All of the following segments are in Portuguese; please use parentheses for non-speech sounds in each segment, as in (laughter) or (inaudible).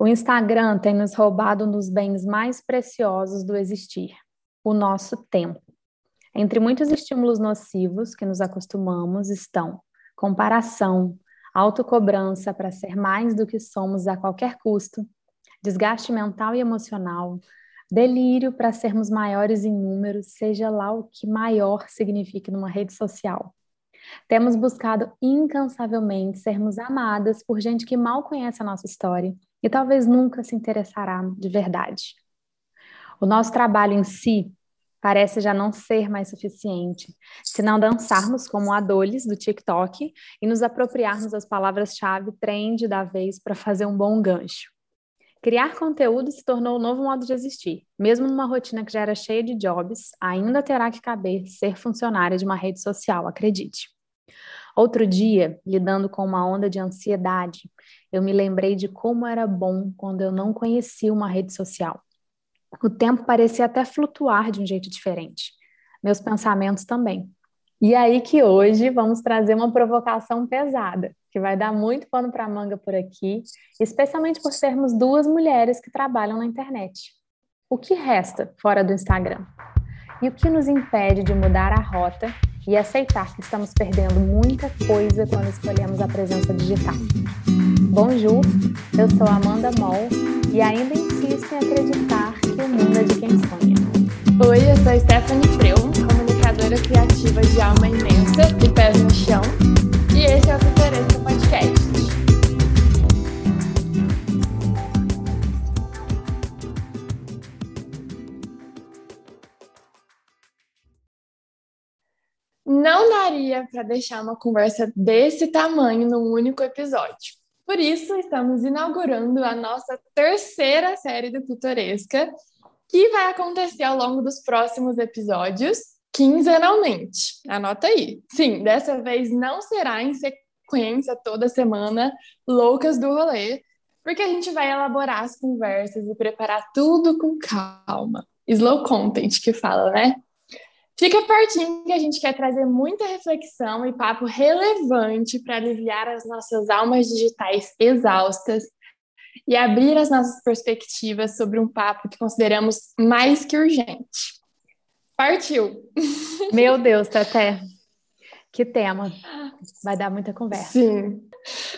O Instagram tem nos roubado nos bens mais preciosos do existir, o nosso tempo. Entre muitos estímulos nocivos que nos acostumamos estão comparação, autocobrança para ser mais do que somos a qualquer custo, desgaste mental e emocional, delírio para sermos maiores em números, seja lá o que maior signifique numa rede social. Temos buscado incansavelmente sermos amadas por gente que mal conhece a nossa história e talvez nunca se interessará de verdade. O nosso trabalho em si parece já não ser mais suficiente, se não dançarmos como adoles do TikTok e nos apropriarmos das palavras-chave trend da vez para fazer um bom gancho. Criar conteúdo se tornou o um novo modo de existir. Mesmo numa rotina que já era cheia de jobs, ainda terá que caber ser funcionária de uma rede social, acredite. Outro dia, lidando com uma onda de ansiedade, eu me lembrei de como era bom quando eu não conhecia uma rede social. O tempo parecia até flutuar de um jeito diferente. Meus pensamentos também. E aí que hoje vamos trazer uma provocação pesada, que vai dar muito pano para manga por aqui, especialmente por sermos duas mulheres que trabalham na internet. O que resta fora do Instagram? E o que nos impede de mudar a rota e aceitar que estamos perdendo muita coisa quando escolhemos a presença digital. Bonjour, eu sou Amanda Moll e ainda insisto em acreditar que o mundo é de quem sonha. Oi, eu sou Stephanie Freu, comunicadora criativa de alma imensa e pés no chão, para deixar uma conversa desse tamanho num único episódio. Por isso, estamos inaugurando a nossa terceira série do Pitoresca, que vai acontecer ao longo dos próximos episódios, quinzenalmente. Anota aí. Sim, dessa vez não será em sequência toda semana, loucas do rolê, porque a gente vai elaborar as conversas e preparar tudo com calma. Slow content que fala, né? Fica pertinho que a gente quer trazer muita reflexão e papo relevante para aliviar as nossas almas digitais exaustas e abrir as nossas perspectivas sobre um papo que consideramos mais que urgente. Partiu! Meu Deus, Taté, que tema! Vai dar muita conversa. Sim.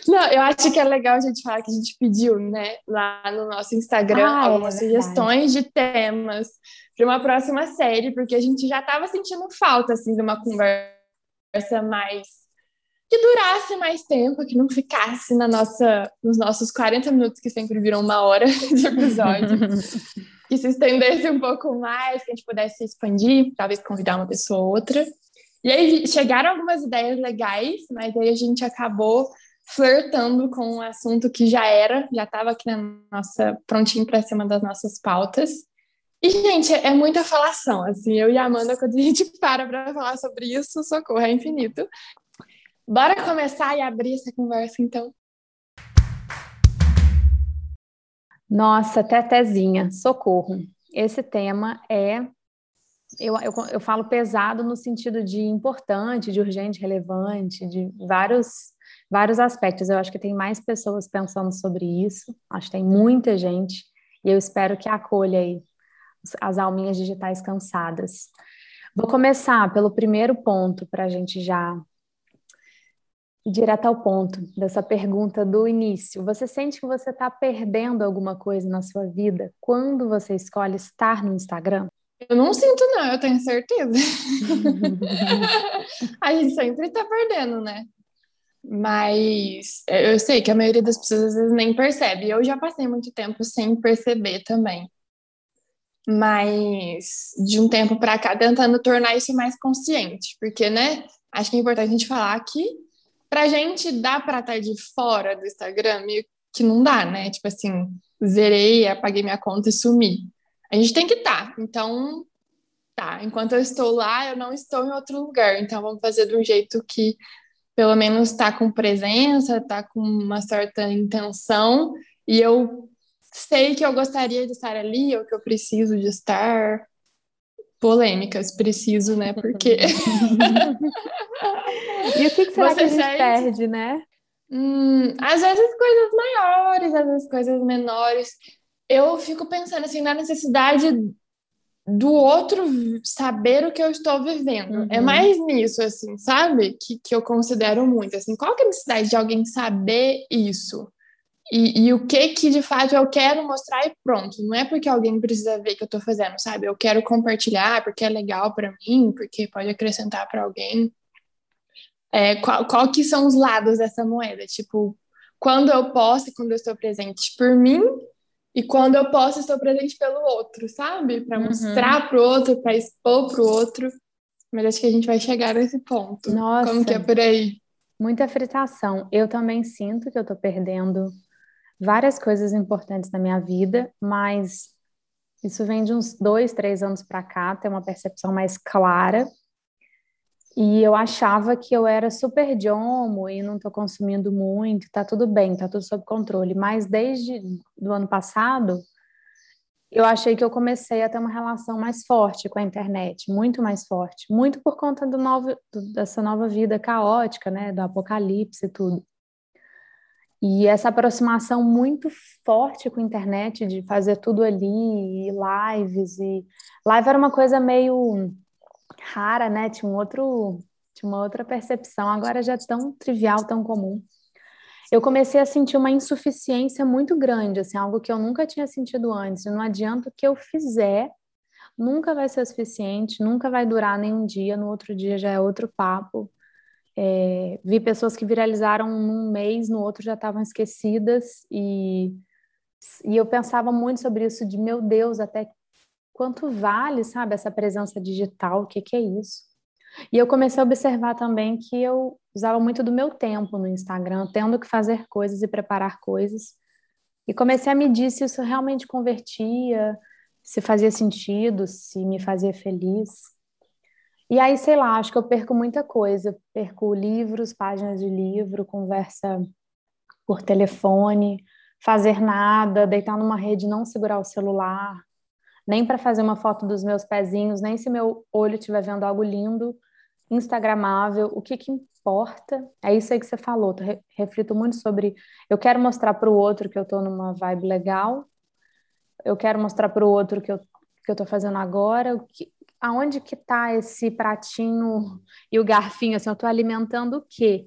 Não, eu acho que é legal a gente falar que a gente pediu, né, lá no nosso Instagram, ah, é algumas é sugestões de temas para uma próxima série, porque a gente já estava sentindo falta, assim, de uma conversa mais que durasse mais tempo, que não ficasse na nossa, nos nossos 40 minutos, que sempre viram uma hora (laughs) de episódio, (laughs) que se estendesse um pouco mais, que a gente pudesse expandir, talvez convidar uma pessoa ou outra. E aí chegaram algumas ideias legais, mas aí a gente acabou flertando com um assunto que já era, já estava aqui na nossa prontinho para uma das nossas pautas. E, gente, é muita falação, assim, eu e a Amanda, quando a gente (laughs) para para falar sobre isso, socorro, é infinito. Bora começar e abrir essa conversa, então. Nossa, Tetezinha, socorro. Esse tema é eu, eu, eu falo pesado no sentido de importante, de urgente, relevante, de vários, vários aspectos. Eu acho que tem mais pessoas pensando sobre isso, acho que tem muita gente, e eu espero que acolha aí as alminhas digitais cansadas. Vou começar pelo primeiro ponto, para a gente já ir direto ao ponto dessa pergunta do início. Você sente que você está perdendo alguma coisa na sua vida quando você escolhe estar no Instagram? Eu não sinto, não, eu tenho certeza. (laughs) a gente sempre tá perdendo, né? Mas eu sei que a maioria das pessoas às vezes nem percebe. Eu já passei muito tempo sem perceber também. Mas de um tempo para cá, tentando tornar isso mais consciente. Porque, né? Acho que é importante a gente falar que pra gente dá para estar de fora do Instagram, meio que não dá, né? Tipo assim, zerei, apaguei minha conta e sumi a gente tem que estar. Tá. Então, tá, enquanto eu estou lá, eu não estou em outro lugar. Então, vamos fazer de um jeito que pelo menos está com presença, está com uma certa intenção, e eu sei que eu gostaria de estar ali, ou que eu preciso de estar. Polêmicas, preciso, né? Porque. (laughs) e o que, que será Você que a gente sente... perde, né? Hum, às vezes coisas maiores, às vezes coisas menores. Eu fico pensando assim na necessidade do outro saber o que eu estou vivendo. É uhum. É mais nisso, assim, sabe? Que, que eu considero muito. Assim, qual que é a necessidade de alguém saber isso? E, e, o que que de fato eu quero mostrar e pronto. Não é porque alguém precisa ver que eu estou fazendo, sabe? Eu quero compartilhar porque é legal para mim, porque pode acrescentar para alguém. É, qual, qual que são os lados dessa moeda? Tipo, quando eu posso e quando eu estou presente por mim e quando eu posso estou presente pelo outro, sabe? Para uhum. mostrar para o outro, para expor para o outro. Mas acho que a gente vai chegar nesse ponto. Nossa, Como que é por aí? Muita fritação. Eu também sinto que eu estou perdendo várias coisas importantes na minha vida, mas isso vem de uns dois, três anos para cá, ter uma percepção mais clara. E eu achava que eu era super domo e não estou consumindo muito, tá tudo bem, tá tudo sob controle. Mas desde do ano passado, eu achei que eu comecei a ter uma relação mais forte com a internet, muito mais forte, muito por conta do novo, dessa nova vida caótica, né, do apocalipse e tudo. E essa aproximação muito forte com a internet, de fazer tudo ali, e lives, e live era uma coisa meio rara, né? Tinha um outro, tinha uma outra percepção, agora já é tão trivial, tão comum. Eu comecei a sentir uma insuficiência muito grande, assim, algo que eu nunca tinha sentido antes. Não adianta o que eu fizer, nunca vai ser suficiente, nunca vai durar nenhum dia, no outro dia já é outro papo. É, vi pessoas que viralizaram num mês, no outro já estavam esquecidas, e, e eu pensava muito sobre isso, de meu Deus, até quanto vale, sabe, essa presença digital, o que, que é isso? E eu comecei a observar também que eu usava muito do meu tempo no Instagram, tendo que fazer coisas e preparar coisas, e comecei a medir se isso realmente convertia, se fazia sentido, se me fazia feliz. E aí, sei lá, acho que eu perco muita coisa. Perco livros, páginas de livro, conversa por telefone, fazer nada, deitar numa rede, não segurar o celular, nem para fazer uma foto dos meus pezinhos, nem se meu olho estiver vendo algo lindo, instagramável, o que que importa? É isso aí que você falou, eu reflito muito sobre, eu quero mostrar para o outro que eu estou numa vibe legal, eu quero mostrar para o outro que eu que eu estou fazendo agora, o que, aonde que está esse pratinho e o garfinho, assim, eu estou alimentando o quê?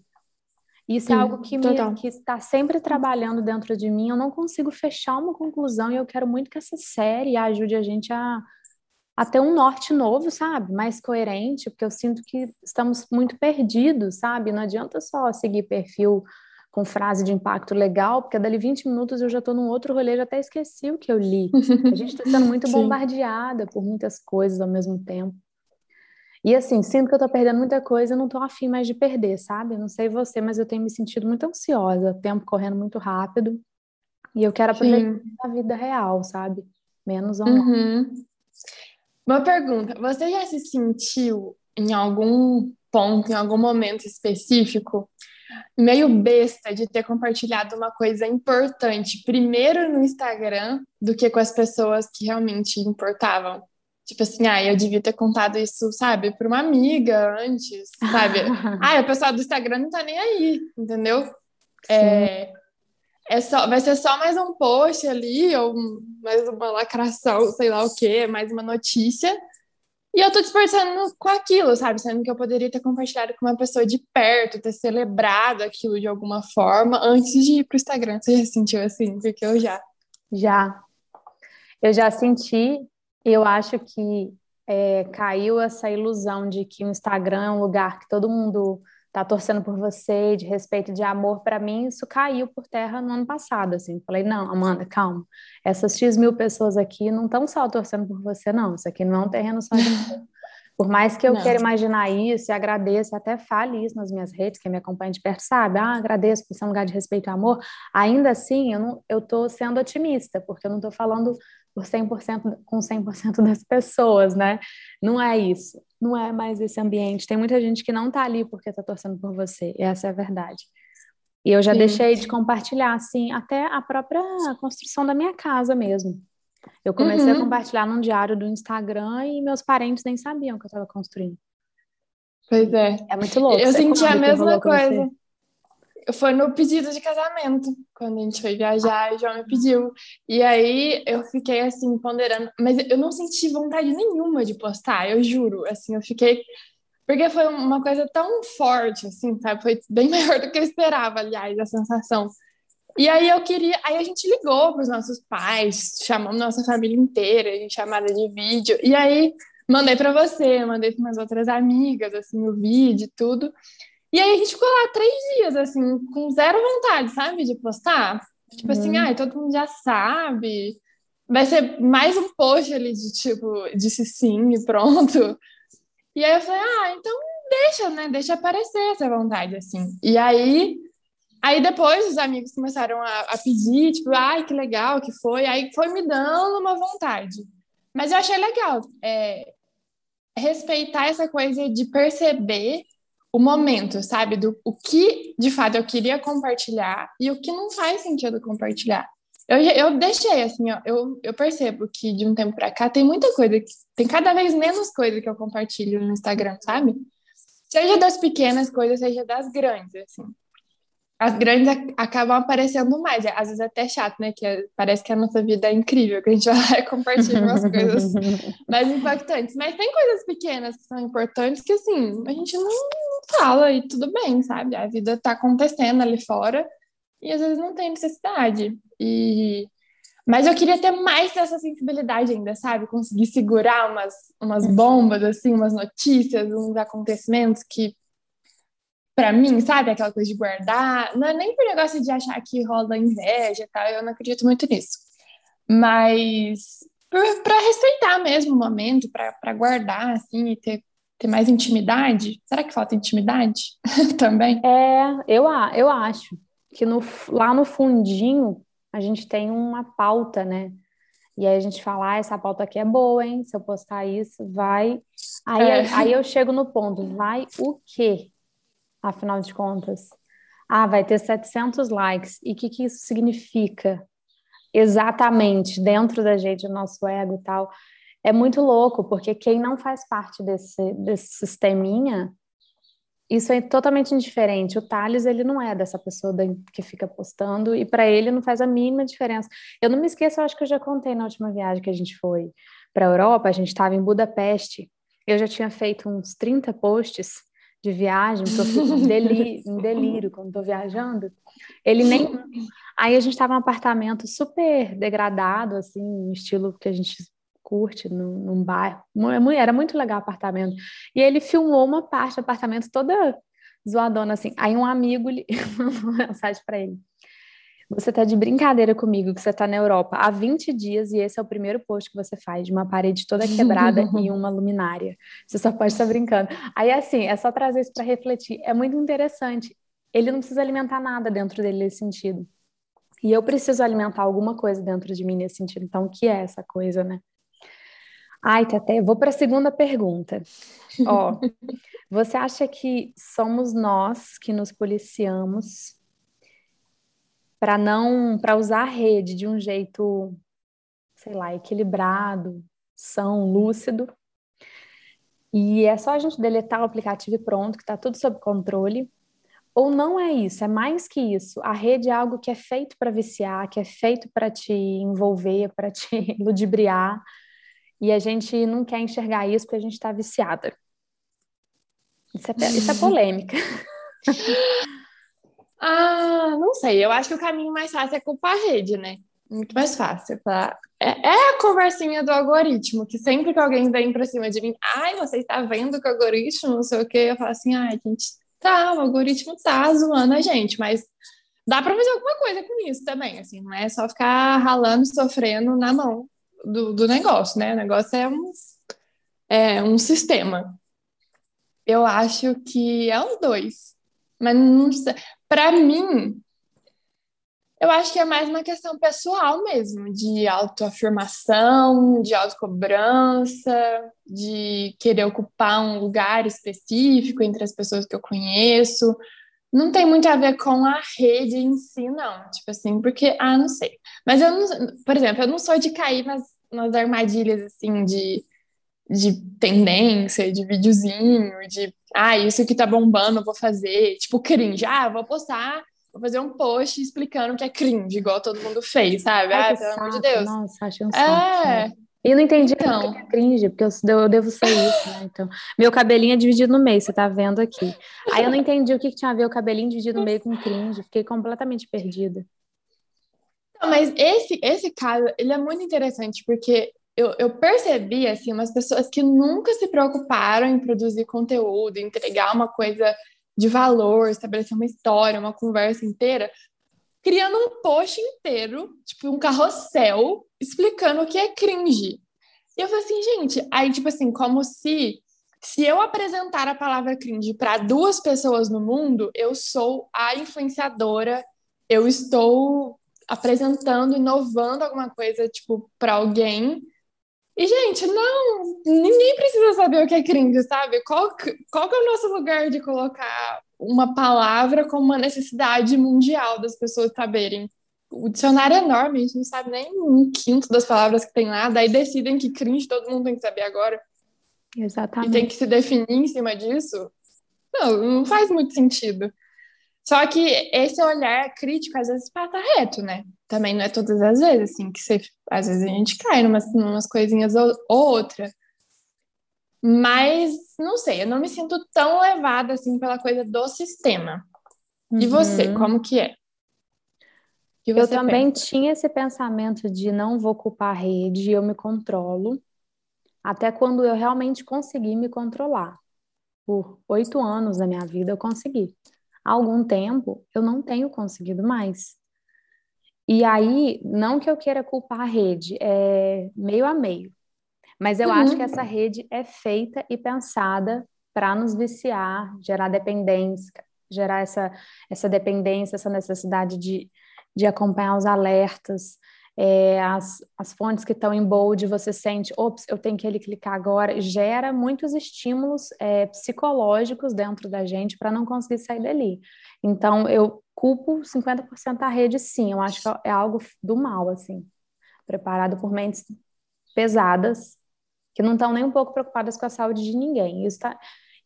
Isso Sim, é algo que, me, que está sempre trabalhando dentro de mim, eu não consigo fechar uma conclusão e eu quero muito que essa série ajude a gente a, a ter um norte novo, sabe? Mais coerente, porque eu sinto que estamos muito perdidos, sabe? Não adianta só seguir perfil com frase de impacto legal, porque dali 20 minutos eu já estou num outro rolê, já até esqueci o que eu li. A gente está sendo muito (laughs) bombardeada por muitas coisas ao mesmo tempo. E assim, sinto que eu estou perdendo muita coisa, eu não estou afim mais de perder, sabe? não sei você, mas eu tenho me sentido muito ansiosa, tempo correndo muito rápido. E eu quero aproveitar Sim. a vida real, sabe? Menos online. Uhum. Uma pergunta: você já se sentiu em algum ponto, em algum momento específico, meio besta de ter compartilhado uma coisa importante primeiro no Instagram do que com as pessoas que realmente importavam. Tipo assim, ah, eu devia ter contado isso, sabe, para uma amiga antes, sabe? (laughs) ah, o pessoal do Instagram não tá nem aí, entendeu? É, é só, vai ser só mais um post ali, ou mais uma lacração, sei lá o quê, mais uma notícia. E eu tô desperdiçando com aquilo, sabe? Sendo que eu poderia ter compartilhado com uma pessoa de perto, ter celebrado aquilo de alguma forma antes de ir pro Instagram. Você já sentiu assim? Porque eu já. Já. Eu já senti, eu acho que é, caiu essa ilusão de que o Instagram é um lugar que todo mundo tá torcendo por você, de respeito, de amor, para mim isso caiu por terra no ano passado, assim. Falei, não, Amanda, calma. Essas X mil pessoas aqui não estão só torcendo por você, não. Isso aqui não é um terreno só de (laughs) Por mais que eu não. queira imaginar isso e agradeça, até fale isso nas minhas redes, quem me acompanha de perto sabe, ah, agradeço por ser um lugar de respeito e amor, ainda assim eu, não, eu tô sendo otimista, porque eu não estou falando por 100% com 100% das pessoas, né? Não é isso não é mais esse ambiente. Tem muita gente que não está ali porque está torcendo por você, e essa é a verdade. E eu já Sim. deixei de compartilhar, assim, até a própria construção da minha casa mesmo. Eu comecei uhum. a compartilhar num diário do Instagram e meus parentes nem sabiam que eu estava construindo. Pois é. É muito louco. Eu senti a mesma coisa. Foi no pedido de casamento, quando a gente foi viajar, o João me pediu. E aí eu fiquei assim, ponderando, mas eu não senti vontade nenhuma de postar, eu juro. Assim, eu fiquei. Porque foi uma coisa tão forte, assim, sabe? Foi bem (laughs) maior do que eu esperava, aliás, a sensação. E aí eu queria. Aí a gente ligou para os nossos pais, chamamos nossa família inteira, a gente chamada de vídeo. E aí mandei para você, mandei para umas outras amigas, assim, o vídeo e tudo. E aí a gente ficou lá três dias, assim, com zero vontade, sabe, de postar. Tipo assim, uhum. ai, todo mundo já sabe. Vai ser mais um post ali de tipo, disse sim e pronto. E aí eu falei, ah, então deixa, né? Deixa aparecer essa vontade, assim. E aí, aí depois os amigos começaram a, a pedir, tipo, ai, que legal que foi. Aí foi me dando uma vontade. Mas eu achei legal é, respeitar essa coisa de perceber o momento, sabe? Do o que de fato eu queria compartilhar e o que não faz sentido compartilhar. Eu, eu deixei assim, ó, eu, eu percebo que de um tempo para cá tem muita coisa, que, tem cada vez menos coisa que eu compartilho no Instagram, sabe? Seja das pequenas coisas, seja das grandes, assim as grandes acabam aparecendo mais. Às vezes é até chato, né? Que é, parece que a nossa vida é incrível, que a gente (laughs) vai lá e compartilha umas coisas (laughs) mais impactantes. Mas tem coisas pequenas que são importantes que, assim, a gente não fala e tudo bem, sabe? A vida tá acontecendo ali fora e às vezes não tem necessidade. E... Mas eu queria ter mais dessa sensibilidade ainda, sabe? Conseguir segurar umas, umas bombas, assim, umas notícias, uns acontecimentos que para mim, sabe? Aquela coisa de guardar. Não é nem por negócio de achar que rola inveja e tal, eu não acredito muito nisso. Mas para respeitar mesmo o momento, para guardar, assim, e ter, ter mais intimidade. Será que falta intimidade (laughs) também? É, eu, eu acho que no, lá no fundinho a gente tem uma pauta, né? E aí a gente fala, ah, essa pauta aqui é boa, hein? Se eu postar isso, vai. Aí, é. aí eu chego no ponto, vai o quê? afinal de contas? Ah, vai ter 700 likes. E o que, que isso significa exatamente dentro da gente, do nosso ego e tal? É muito louco, porque quem não faz parte desse, desse sisteminha, isso é totalmente indiferente. O Thales, ele não é dessa pessoa que fica postando, e para ele não faz a mínima diferença. Eu não me esqueço, eu acho que eu já contei na última viagem que a gente foi para a Europa, a gente estava em Budapeste, eu já tinha feito uns 30 posts de viagem, porque eu fico em delírio, em delírio quando estou viajando. Ele nem. (laughs) Aí a gente estava num apartamento super degradado, assim, um estilo que a gente curte, num, num bairro. É era muito legal o apartamento. E ele filmou uma parte do apartamento toda zoadona, assim. Aí um amigo (laughs) mandou uma mensagem para ele. Você tá de brincadeira comigo que você tá na Europa há 20 dias e esse é o primeiro post que você faz de uma parede toda quebrada (laughs) e uma luminária. Você só pode estar brincando. Aí, assim, é só trazer isso para refletir. É muito interessante. Ele não precisa alimentar nada dentro dele nesse sentido. E eu preciso alimentar alguma coisa dentro de mim nesse sentido. Então, o que é essa coisa, né? Ai, Tete, vou para a segunda pergunta. (laughs) Ó, você acha que somos nós que nos policiamos para não para usar a rede de um jeito, sei lá, equilibrado, são, lúcido. E é só a gente deletar o aplicativo e pronto, que está tudo sob controle. Ou não é isso, é mais que isso. A rede é algo que é feito para viciar, que é feito para te envolver, para te (laughs) ludibriar. E a gente não quer enxergar isso porque a gente está viciada. Isso é, isso é polêmica. (laughs) Ah, não sei. Eu acho que o caminho mais fácil é culpar a rede, né? Muito mais fácil. Tá? É, é a conversinha do algoritmo, que sempre que alguém vem pra cima de mim, ai, você está vendo que o algoritmo, não sei o quê, eu falo assim, ai, gente, tá, o algoritmo tá zoando a gente, mas dá pra fazer alguma coisa com isso também, assim, não é só ficar ralando, sofrendo na mão do, do negócio, né? O negócio é um, é um sistema. Eu acho que é os dois. Mas não. Para mim, eu acho que é mais uma questão pessoal mesmo, de autoafirmação, de autocobrança, de querer ocupar um lugar específico entre as pessoas que eu conheço. Não tem muito a ver com a rede em si, não. Tipo assim, porque, ah, não sei. Mas eu não, por exemplo, eu não sou de cair nas, nas armadilhas, assim, de, de tendência, de videozinho, de ah, isso que tá bombando, eu vou fazer. Tipo, cringe, ah, vou postar vou fazer um post explicando que é cringe, igual todo mundo fez, sabe? Ai, ah, pelo saco. amor de Deus. Nossa, achei um saco. É. E eu não entendi então. que é cringe, porque eu, eu devo ser isso, né? Então, meu cabelinho é dividido no meio, você tá vendo aqui. Aí eu não entendi o que, que tinha a ver o cabelinho dividido no meio com cringe, fiquei completamente perdida. Mas esse, esse caso, ele é muito interessante, porque eu, eu percebi, assim, umas pessoas que nunca se preocuparam em produzir conteúdo, entregar uma coisa de valor, estabelecer uma história, uma conversa inteira, criando um post inteiro, tipo um carrossel, explicando o que é cringe. E eu falei assim, gente, aí tipo assim, como se se eu apresentar a palavra cringe para duas pessoas no mundo, eu sou a influenciadora, eu estou apresentando, inovando alguma coisa tipo para alguém e, gente, não, ninguém precisa saber o que é cringe, sabe? Qual, qual que é o nosso lugar de colocar uma palavra como uma necessidade mundial das pessoas saberem? O dicionário é enorme, a gente não sabe nem um quinto das palavras que tem lá, daí decidem que cringe todo mundo tem que saber agora. Exatamente. E tem que se definir em cima disso. Não, não faz muito sentido. Só que esse olhar crítico às vezes passa reto, né? Também não é todas as vezes, assim, que você, às vezes a gente cai numas, numas coisinhas ou, ou outra. Mas, não sei, eu não me sinto tão levada, assim, pela coisa do sistema. E você, uhum. como que é? Que eu também pensa? tinha esse pensamento de não vou culpar a rede, eu me controlo, até quando eu realmente consegui me controlar. Por oito anos da minha vida eu consegui há algum tempo eu não tenho conseguido mais. E aí, não que eu queira culpar a rede, é meio a meio. Mas eu uhum. acho que essa rede é feita e pensada para nos viciar, gerar dependência, gerar essa, essa dependência, essa necessidade de, de acompanhar os alertas, é, as, as fontes que estão em bold, você sente, ops, eu tenho que ele clicar agora, gera muitos estímulos é, psicológicos dentro da gente para não conseguir sair dali. Então, eu culpo 50% a rede, sim, eu acho que é algo do mal, assim, preparado por mentes pesadas, que não estão nem um pouco preocupadas com a saúde de ninguém. Isso, tá,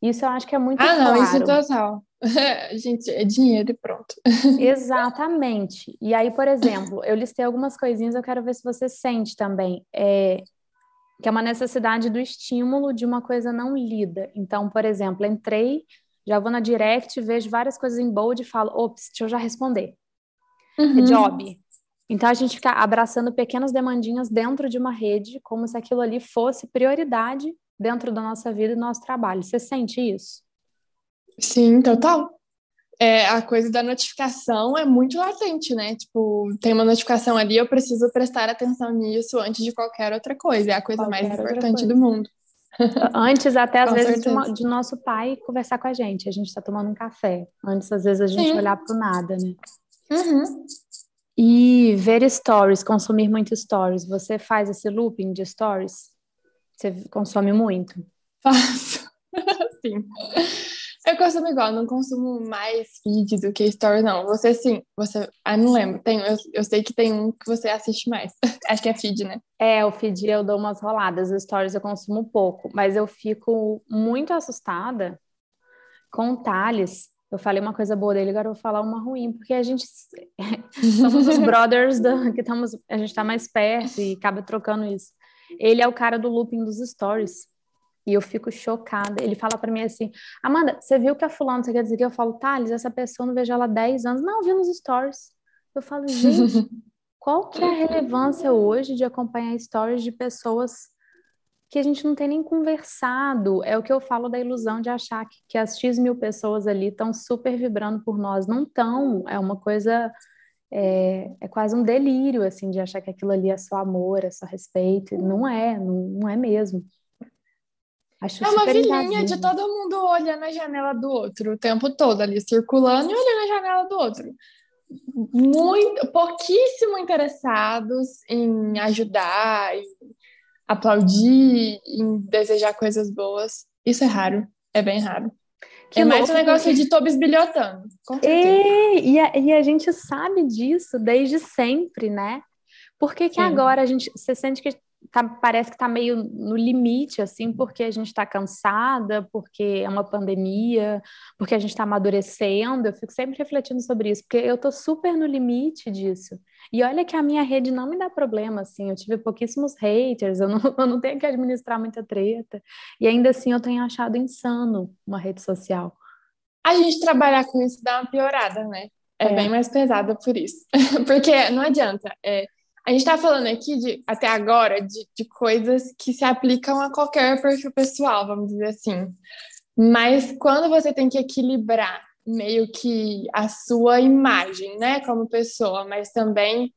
isso eu acho que é muito ah, claro. Ah, não, isso total. (laughs) Gente, é dinheiro e pronto. (laughs) Exatamente. E aí, por exemplo, eu listei algumas coisinhas, eu quero ver se você sente também. É, que é uma necessidade do estímulo de uma coisa não lida. Então, por exemplo, entrei, já vou na direct, vejo várias coisas em bold e falo, ops, deixa eu já responder. É uhum. É job. Então, a gente fica abraçando pequenas demandinhas dentro de uma rede, como se aquilo ali fosse prioridade dentro da nossa vida e do nosso trabalho. Você sente isso? Sim, total. É, a coisa da notificação é muito latente, né? Tipo, tem uma notificação ali, eu preciso prestar atenção nisso antes de qualquer outra coisa. É a coisa qualquer mais importante do mundo. (laughs) Antes, até às vezes, de, de, nosso pai conversar com a gente. A gente está tomando um café. Antes, às vezes, a gente Sim. olhar para o nada, né? Uhum. E ver stories, consumir muito stories. Você faz esse looping de stories? Você consome muito? Faço. (laughs) Sim. Eu consumo igual, não consumo mais feed do que story, não. Você sim, você. Ah, não lembro. Tem, eu, eu sei que tem um que você assiste mais. (laughs) Acho que é feed, né? É, o feed eu dou umas roladas, os stories eu consumo pouco, mas eu fico muito assustada com o Thales. Eu falei uma coisa boa dele, agora eu vou falar uma ruim, porque a gente (laughs) somos os brothers do, que estamos, a gente está mais perto e acaba trocando isso. Ele é o cara do looping dos stories. E eu fico chocada. Ele fala para mim assim: Amanda, você viu que a fulana, você quer dizer que eu falo, Thales, essa pessoa não vejo ela há 10 anos. Não, vi nos stories. Eu falo, (laughs) gente, qual que é a relevância hoje de acompanhar stories de pessoas que a gente não tem nem conversado? É o que eu falo da ilusão de achar que, que as X mil pessoas ali estão super vibrando por nós. Não estão. É uma coisa. É, é, quase um delírio, assim, de achar que aquilo ali é só amor, é só respeito. Não é, não, não é mesmo. Acho é uma filhinha de todo mundo olhando a janela do outro o tempo todo ali, circulando e olhando a janela do outro. Muito, pouquíssimo interessados em ajudar, em aplaudir, em desejar coisas boas. Isso é raro, é bem raro. Que é mais um negócio porque... de tô bisbilhotando. E, e, a, e a gente sabe disso desde sempre, né? Por que, que agora a gente. Você sente que tá, parece que está meio no limite, assim, porque a gente está cansada, porque é uma pandemia, porque a gente está amadurecendo. Eu fico sempre refletindo sobre isso, porque eu estou super no limite disso. E olha que a minha rede não me dá problema, assim, eu tive pouquíssimos haters, eu não, (laughs) eu não tenho que administrar muita treta. E ainda assim eu tenho achado insano uma rede social. A gente trabalhar com isso dá uma piorada, né? É, é. bem mais pesada por isso. (laughs) porque não adianta. É, a gente está falando aqui, de, até agora, de, de coisas que se aplicam a qualquer perfil pessoal, vamos dizer assim. Mas quando você tem que equilibrar meio que a sua imagem, né, como pessoa, mas também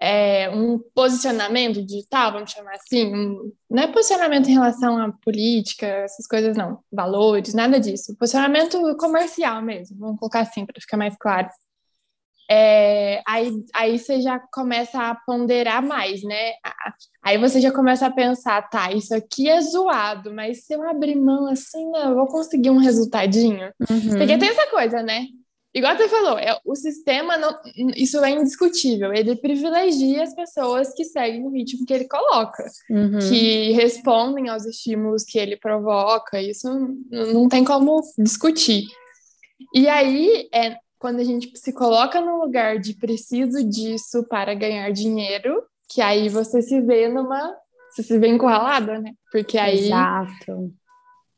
é, um posicionamento digital, vamos chamar assim, um, não é posicionamento em relação à política, essas coisas não, valores, nada disso, posicionamento comercial mesmo, vamos colocar assim para ficar mais claro é, aí, aí você já começa a ponderar mais, né? Aí você já começa a pensar, tá, isso aqui é zoado, mas se eu abrir mão assim, não, eu vou conseguir um resultadinho. Uhum. Porque tem essa coisa, né? Igual você falou, é, o sistema, não, isso é indiscutível, ele privilegia as pessoas que seguem o ritmo que ele coloca, uhum. que respondem aos estímulos que ele provoca, isso não tem como discutir. E aí, é, quando a gente se coloca no lugar de preciso disso para ganhar dinheiro, que aí você se vê numa. Você se vê encurralada, né? Porque aí. Exato.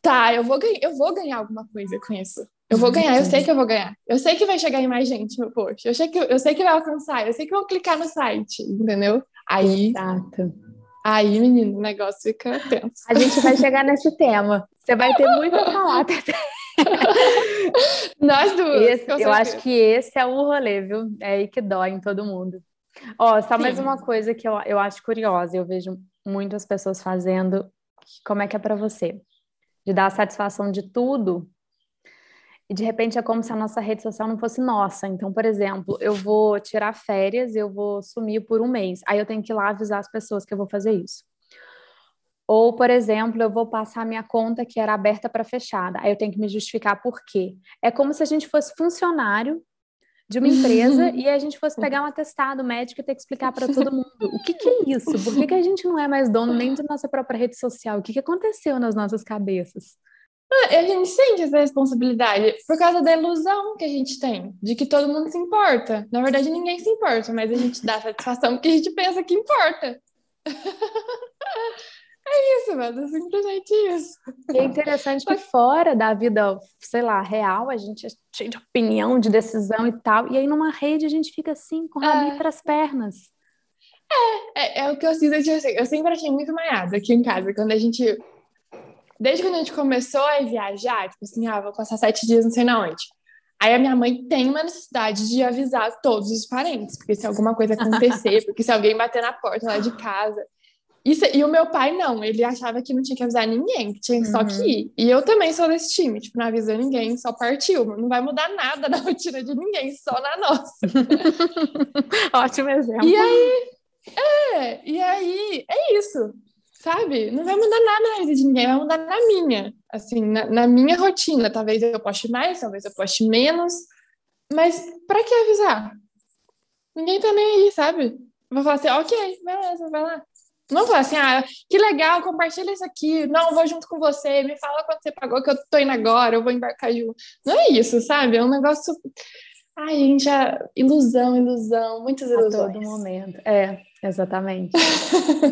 Tá, eu vou, ganhar, eu vou ganhar alguma coisa com isso. Eu vou ganhar, eu sei que eu vou ganhar. Eu sei que vai chegar em mais gente meu post. Eu sei que, eu sei que vai alcançar, eu sei que vão clicar no site, entendeu? Aí. Exato. Aí, menino, o negócio fica tenso. A gente vai (laughs) chegar nesse tema. Você vai ter muito a falar, Tete. (laughs) Nós duas. Esse, eu acho que esse é o rolê, viu? É aí que dói em todo mundo. Ó, só Sim. mais uma coisa que eu, eu acho curiosa, eu vejo muitas pessoas fazendo. Como é que é para você? De dar a satisfação de tudo e de repente é como se a nossa rede social não fosse nossa. Então, por exemplo, eu vou tirar férias, eu vou sumir por um mês. Aí eu tenho que ir lá avisar as pessoas que eu vou fazer isso. Ou, por exemplo, eu vou passar minha conta que era aberta para fechada. Aí eu tenho que me justificar por quê. É como se a gente fosse funcionário de uma empresa (laughs) e a gente fosse pegar um atestado médico e ter que explicar para todo mundo. O que, que, é isso? Por que, que a gente não é mais dono nem da nossa própria rede social? O que, que aconteceu nas nossas cabeças? Ah, a gente sente essa responsabilidade por causa da ilusão que a gente tem, de que todo mundo se importa. Na verdade, ninguém se importa, mas a gente dá satisfação porque a gente pensa que importa. (laughs) É isso, mano, é simplesmente isso. E é interessante que fora da vida, sei lá, real, a gente é cheio de opinião, de decisão e tal, e aí numa rede a gente fica assim, com o rabinho é. para as pernas. É, é, é, o que eu sinto, assim, eu sempre achei muito maiada aqui em casa, quando a gente, desde quando a gente começou a viajar, tipo assim, ah, vou passar sete dias não sei na onde. Aí a minha mãe tem uma necessidade de avisar todos os parentes, porque se alguma coisa acontecer, (laughs) porque se alguém bater na porta lá de casa, isso, e o meu pai não, ele achava que não tinha que avisar ninguém, que tinha uhum. só que uhum. ir. E eu também sou desse time, tipo, não avisou ninguém, só partiu. Não vai mudar nada (laughs) na rotina de ninguém, só na nossa. (laughs) Ótimo exemplo. E aí, é, e aí, é isso, sabe? Não vai mudar nada na vida de ninguém, vai mudar na minha, assim, na, na minha rotina. Talvez eu poste mais, talvez eu poste menos, mas pra que avisar? Ninguém tá nem aí, sabe? Vou falar assim, ok, beleza, vai lá. Não falar assim, ah, que legal, compartilha isso aqui. Não, vou junto com você, me fala quanto você pagou que eu tô indo agora, eu vou embarcar junto. Não é isso, sabe? É um negócio. Ai, gente, já... ilusão, ilusão, muitas ilusões. A todo momento. É, exatamente.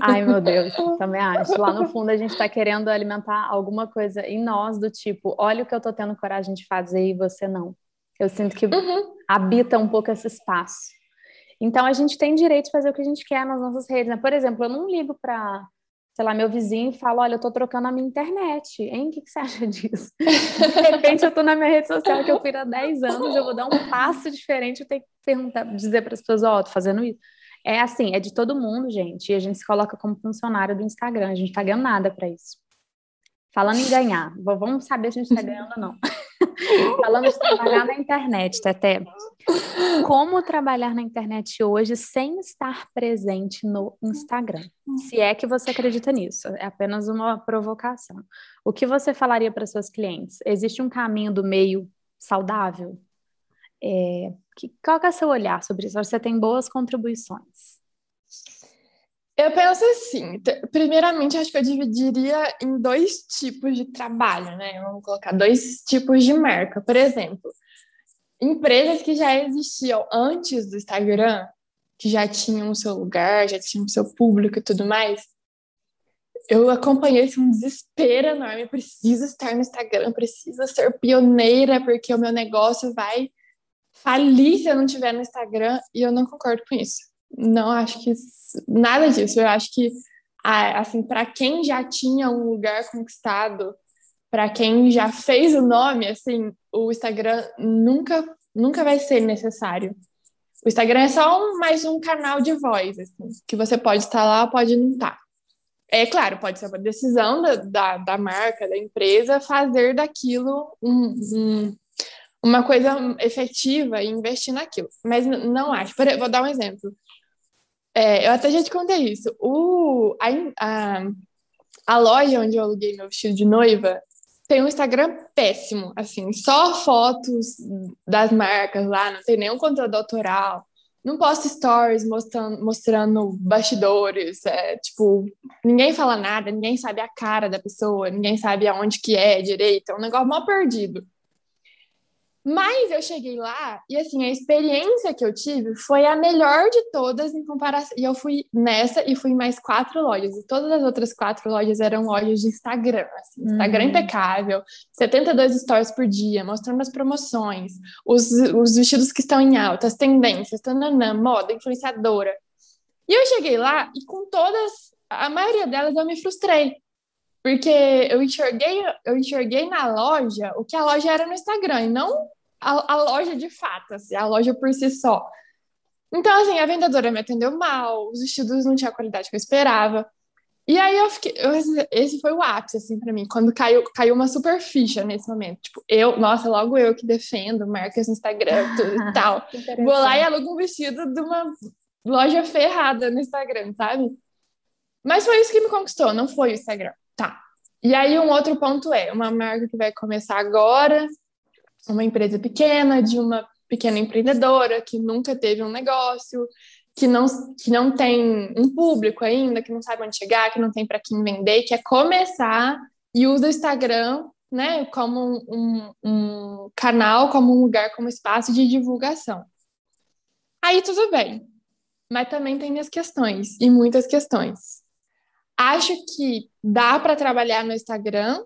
Ai, meu Deus, também acho. Lá no fundo a gente tá querendo alimentar alguma coisa em nós do tipo, olha o que eu tô tendo coragem de fazer e você não. Eu sinto que uhum. habita um pouco esse espaço. Então a gente tem direito de fazer o que a gente quer nas nossas redes. Né? Por exemplo, eu não ligo para, sei lá, meu vizinho e falo, olha, eu tô trocando a minha internet, hein? O que, que você acha disso? De repente eu tô na minha rede social que eu fui há 10 anos, eu vou dar um passo diferente, eu tenho que perguntar, dizer para as pessoas, ó, oh, tô fazendo isso. É assim, é de todo mundo, gente, e a gente se coloca como funcionário do Instagram, a gente não tá ganhando nada para isso. Falando em ganhar, vamos saber se a gente está ganhando ou não. (laughs) Falando de trabalhar na internet, Teté. Como trabalhar na internet hoje sem estar presente no Instagram? Se é que você acredita nisso, é apenas uma provocação. O que você falaria para seus clientes? Existe um caminho do meio saudável? É, que, qual é o seu olhar sobre isso? Você tem boas contribuições. Eu, penso assim, primeiramente acho que eu dividiria em dois tipos de trabalho, né? Vamos colocar dois tipos de marca. Por exemplo, empresas que já existiam antes do Instagram, que já tinham o seu lugar, já tinham o seu público e tudo mais. Eu acompanhei esse um desespero enorme. Preciso estar no Instagram, preciso ser pioneira, porque o meu negócio vai falir se eu não estiver no Instagram. E eu não concordo com isso. Não acho que nada disso. Eu acho que, assim, para quem já tinha um lugar conquistado, para quem já fez o nome, assim, o Instagram nunca, nunca vai ser necessário. O Instagram é só um, mais um canal de voz, assim, que você pode estar lá, pode não estar. É claro, pode ser uma decisão da, da, da marca, da empresa, fazer daquilo um, um, uma coisa efetiva e investir naquilo. Mas não acho. Vou dar um exemplo. É, eu até já te contei isso. O, a, a, a loja onde eu aluguei meu vestido de noiva tem um Instagram péssimo, assim, só fotos das marcas lá, não tem nenhum conteúdo autoral, não posta stories mostrando, mostrando bastidores, é, tipo, ninguém fala nada, ninguém sabe a cara da pessoa, ninguém sabe aonde que é direito, é um negócio mal perdido. Mas eu cheguei lá e assim, a experiência que eu tive foi a melhor de todas em comparação. E eu fui nessa e fui em mais quatro lojas. E todas as outras quatro lojas eram lojas de Instagram. Assim, Instagram uhum. impecável, 72 stories por dia, mostrando as promoções, os, os vestidos que estão em alta, as tendências, tananã, moda, influenciadora. E eu cheguei lá e com todas, a maioria delas eu me frustrei. Porque eu enxerguei, eu enxerguei na loja o que a loja era no Instagram, e não a, a loja de fato, assim, a loja por si só. Então, assim, a vendedora me atendeu mal, os vestidos não tinham a qualidade que eu esperava. E aí eu fiquei, eu, esse foi o ápice, assim, para mim, quando caiu, caiu uma super ficha nesse momento. Tipo, eu, nossa, logo eu que defendo marcas no Instagram tudo e (laughs) tal. Vou lá e alugo um vestido de uma loja ferrada no Instagram, sabe? Mas foi isso que me conquistou, não foi o Instagram. Tá. E aí um outro ponto é, uma marca que vai começar agora, uma empresa pequena, de uma pequena empreendedora que nunca teve um negócio, que não, que não tem um público ainda, que não sabe onde chegar, que não tem para quem vender, quer começar e usa o Instagram né, como um, um canal, como um lugar, como espaço de divulgação. Aí tudo bem, mas também tem minhas questões, e muitas questões. Acho que dá para trabalhar no Instagram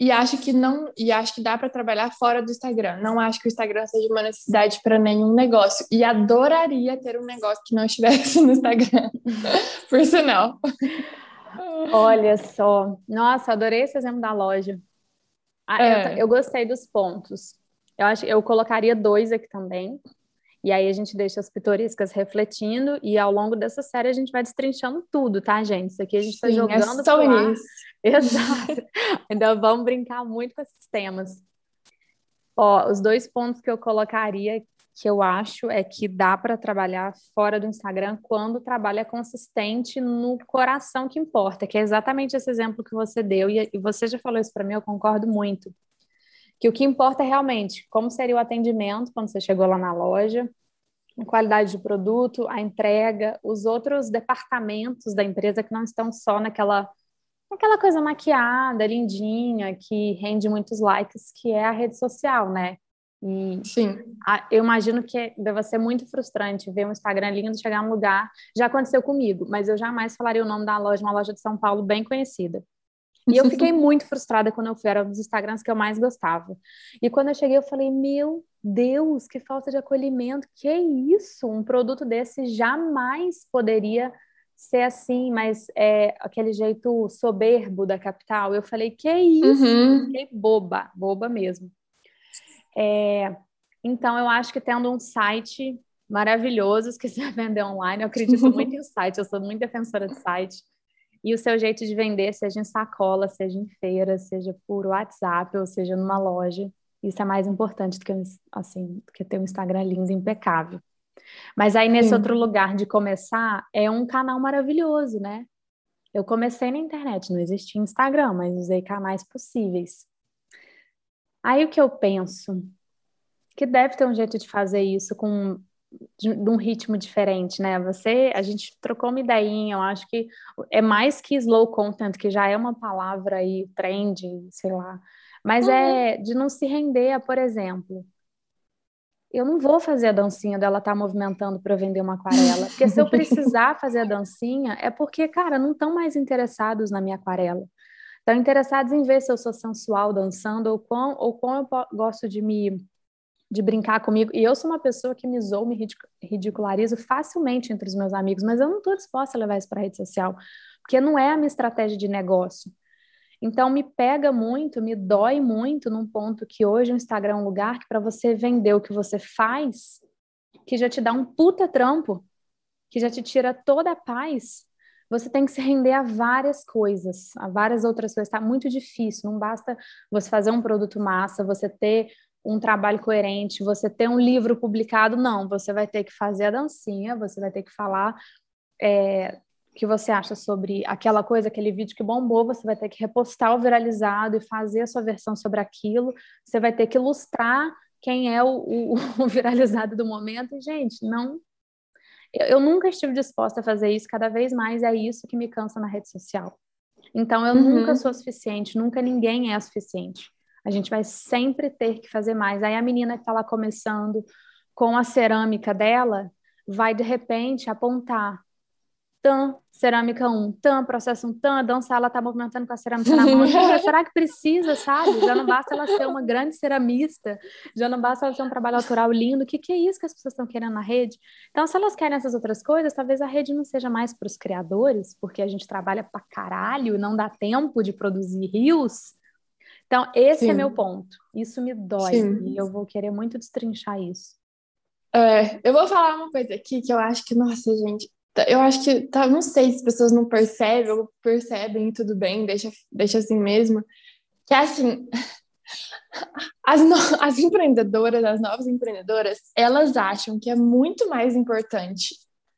e acho que não e acho que dá para trabalhar fora do Instagram. Não acho que o Instagram seja uma necessidade para nenhum negócio e adoraria ter um negócio que não estivesse no Instagram. (laughs) Por sinal. Olha só, nossa, adorei esse exemplo da loja. Ah, é. eu, eu gostei dos pontos. Eu acho, eu colocaria dois aqui também. E aí a gente deixa as pitorescas refletindo e ao longo dessa série a gente vai destrinchando tudo, tá, gente? Isso aqui a gente está jogando é só isso. (laughs) Exato. Ainda vamos brincar muito com esses temas. Ó, os dois pontos que eu colocaria que eu acho é que dá para trabalhar fora do Instagram quando o trabalho é consistente no coração que importa, que é exatamente esse exemplo que você deu, e, e você já falou isso para mim, eu concordo muito que o que importa é realmente como seria o atendimento quando você chegou lá na loja, a qualidade do produto, a entrega, os outros departamentos da empresa que não estão só naquela aquela coisa maquiada, lindinha, que rende muitos likes, que é a rede social, né? E Sim. A, eu imagino que deva ser muito frustrante ver um Instagram lindo chegar num lugar. Já aconteceu comigo, mas eu jamais falaria o nome da loja, uma loja de São Paulo bem conhecida. E eu (laughs) fiquei muito frustrada quando eu fui, era um dos Instagrams que eu mais gostava. E quando eu cheguei, eu falei, meu Deus, que falta de acolhimento, que isso? Um produto desse jamais poderia ser assim, mas é aquele jeito soberbo da capital. Eu falei, que isso? Uhum. Fiquei boba, boba mesmo. É, então, eu acho que tendo um site maravilhoso, se quiser (laughs) vender online, eu acredito muito em site, eu sou muito defensora de site e o seu jeito de vender, seja em sacola, seja em feira, seja por WhatsApp ou seja numa loja, isso é mais importante do que, assim, do que ter um Instagram lindo, impecável. Mas aí, nesse Sim. outro lugar de começar, é um canal maravilhoso, né? Eu comecei na internet, não existia Instagram, mas usei canais possíveis. Aí o que eu penso? Que deve ter um jeito de fazer isso com de, de, um ritmo diferente, né? Você, a gente trocou uma ideinha, eu acho que é mais que slow content, que já é uma palavra aí, trend, sei lá, mas uhum. é de não se render a, por exemplo, eu não vou fazer a dancinha dela estar tá movimentando para vender uma aquarela, porque se eu precisar (laughs) fazer a dancinha, é porque, cara, não estão mais interessados na minha aquarela. Estão interessados em ver se eu sou sensual dançando ou quão, ou quão eu gosto de me de brincar comigo. E eu sou uma pessoa que me zoou, me ridicularizo facilmente entre os meus amigos, mas eu não estou disposta a levar isso para a rede social, porque não é a minha estratégia de negócio. Então, me pega muito, me dói muito num ponto que hoje o Instagram é um lugar que para você vender o que você faz, que já te dá um puta trampo, que já te tira toda a paz, você tem que se render a várias coisas, a várias outras coisas. Está muito difícil, não basta você fazer um produto massa, você ter um trabalho coerente, você ter um livro publicado, não, você vai ter que fazer a dancinha, você vai ter que falar é, que você acha sobre aquela coisa, aquele vídeo que bombou, você vai ter que repostar o viralizado e fazer a sua versão sobre aquilo, você vai ter que ilustrar quem é o, o, (laughs) o viralizado do momento. E, gente, não. Eu, eu, nunca estive disposta a fazer isso, cada vez mais é isso que me cansa na rede social. Então, eu uhum. nunca sou suficiente, nunca ninguém é suficiente. A gente vai sempre ter que fazer mais. Aí a menina que está lá começando com a cerâmica dela vai de repente apontar tan, cerâmica 1, tan, processo 1, tan, dança, ela tá movimentando com a cerâmica na mão. será que precisa, sabe? Já não basta ela ser uma grande ceramista, já não basta ela ter um trabalho autoral lindo. O que, que é isso que as pessoas estão querendo na rede? Então, se elas querem essas outras coisas, talvez a rede não seja mais para os criadores, porque a gente trabalha pra caralho, não dá tempo de produzir rios. Então, esse Sim. é meu ponto. Isso me dói Sim. e eu vou querer muito destrinchar isso. É, eu vou falar uma coisa aqui que eu acho que, nossa, gente, tá, eu acho que, tá, não sei se as pessoas não percebem ou percebem, tudo bem, deixa, deixa assim mesmo. Que é assim, (laughs) as, no, as empreendedoras, as novas empreendedoras, elas acham que é muito mais importante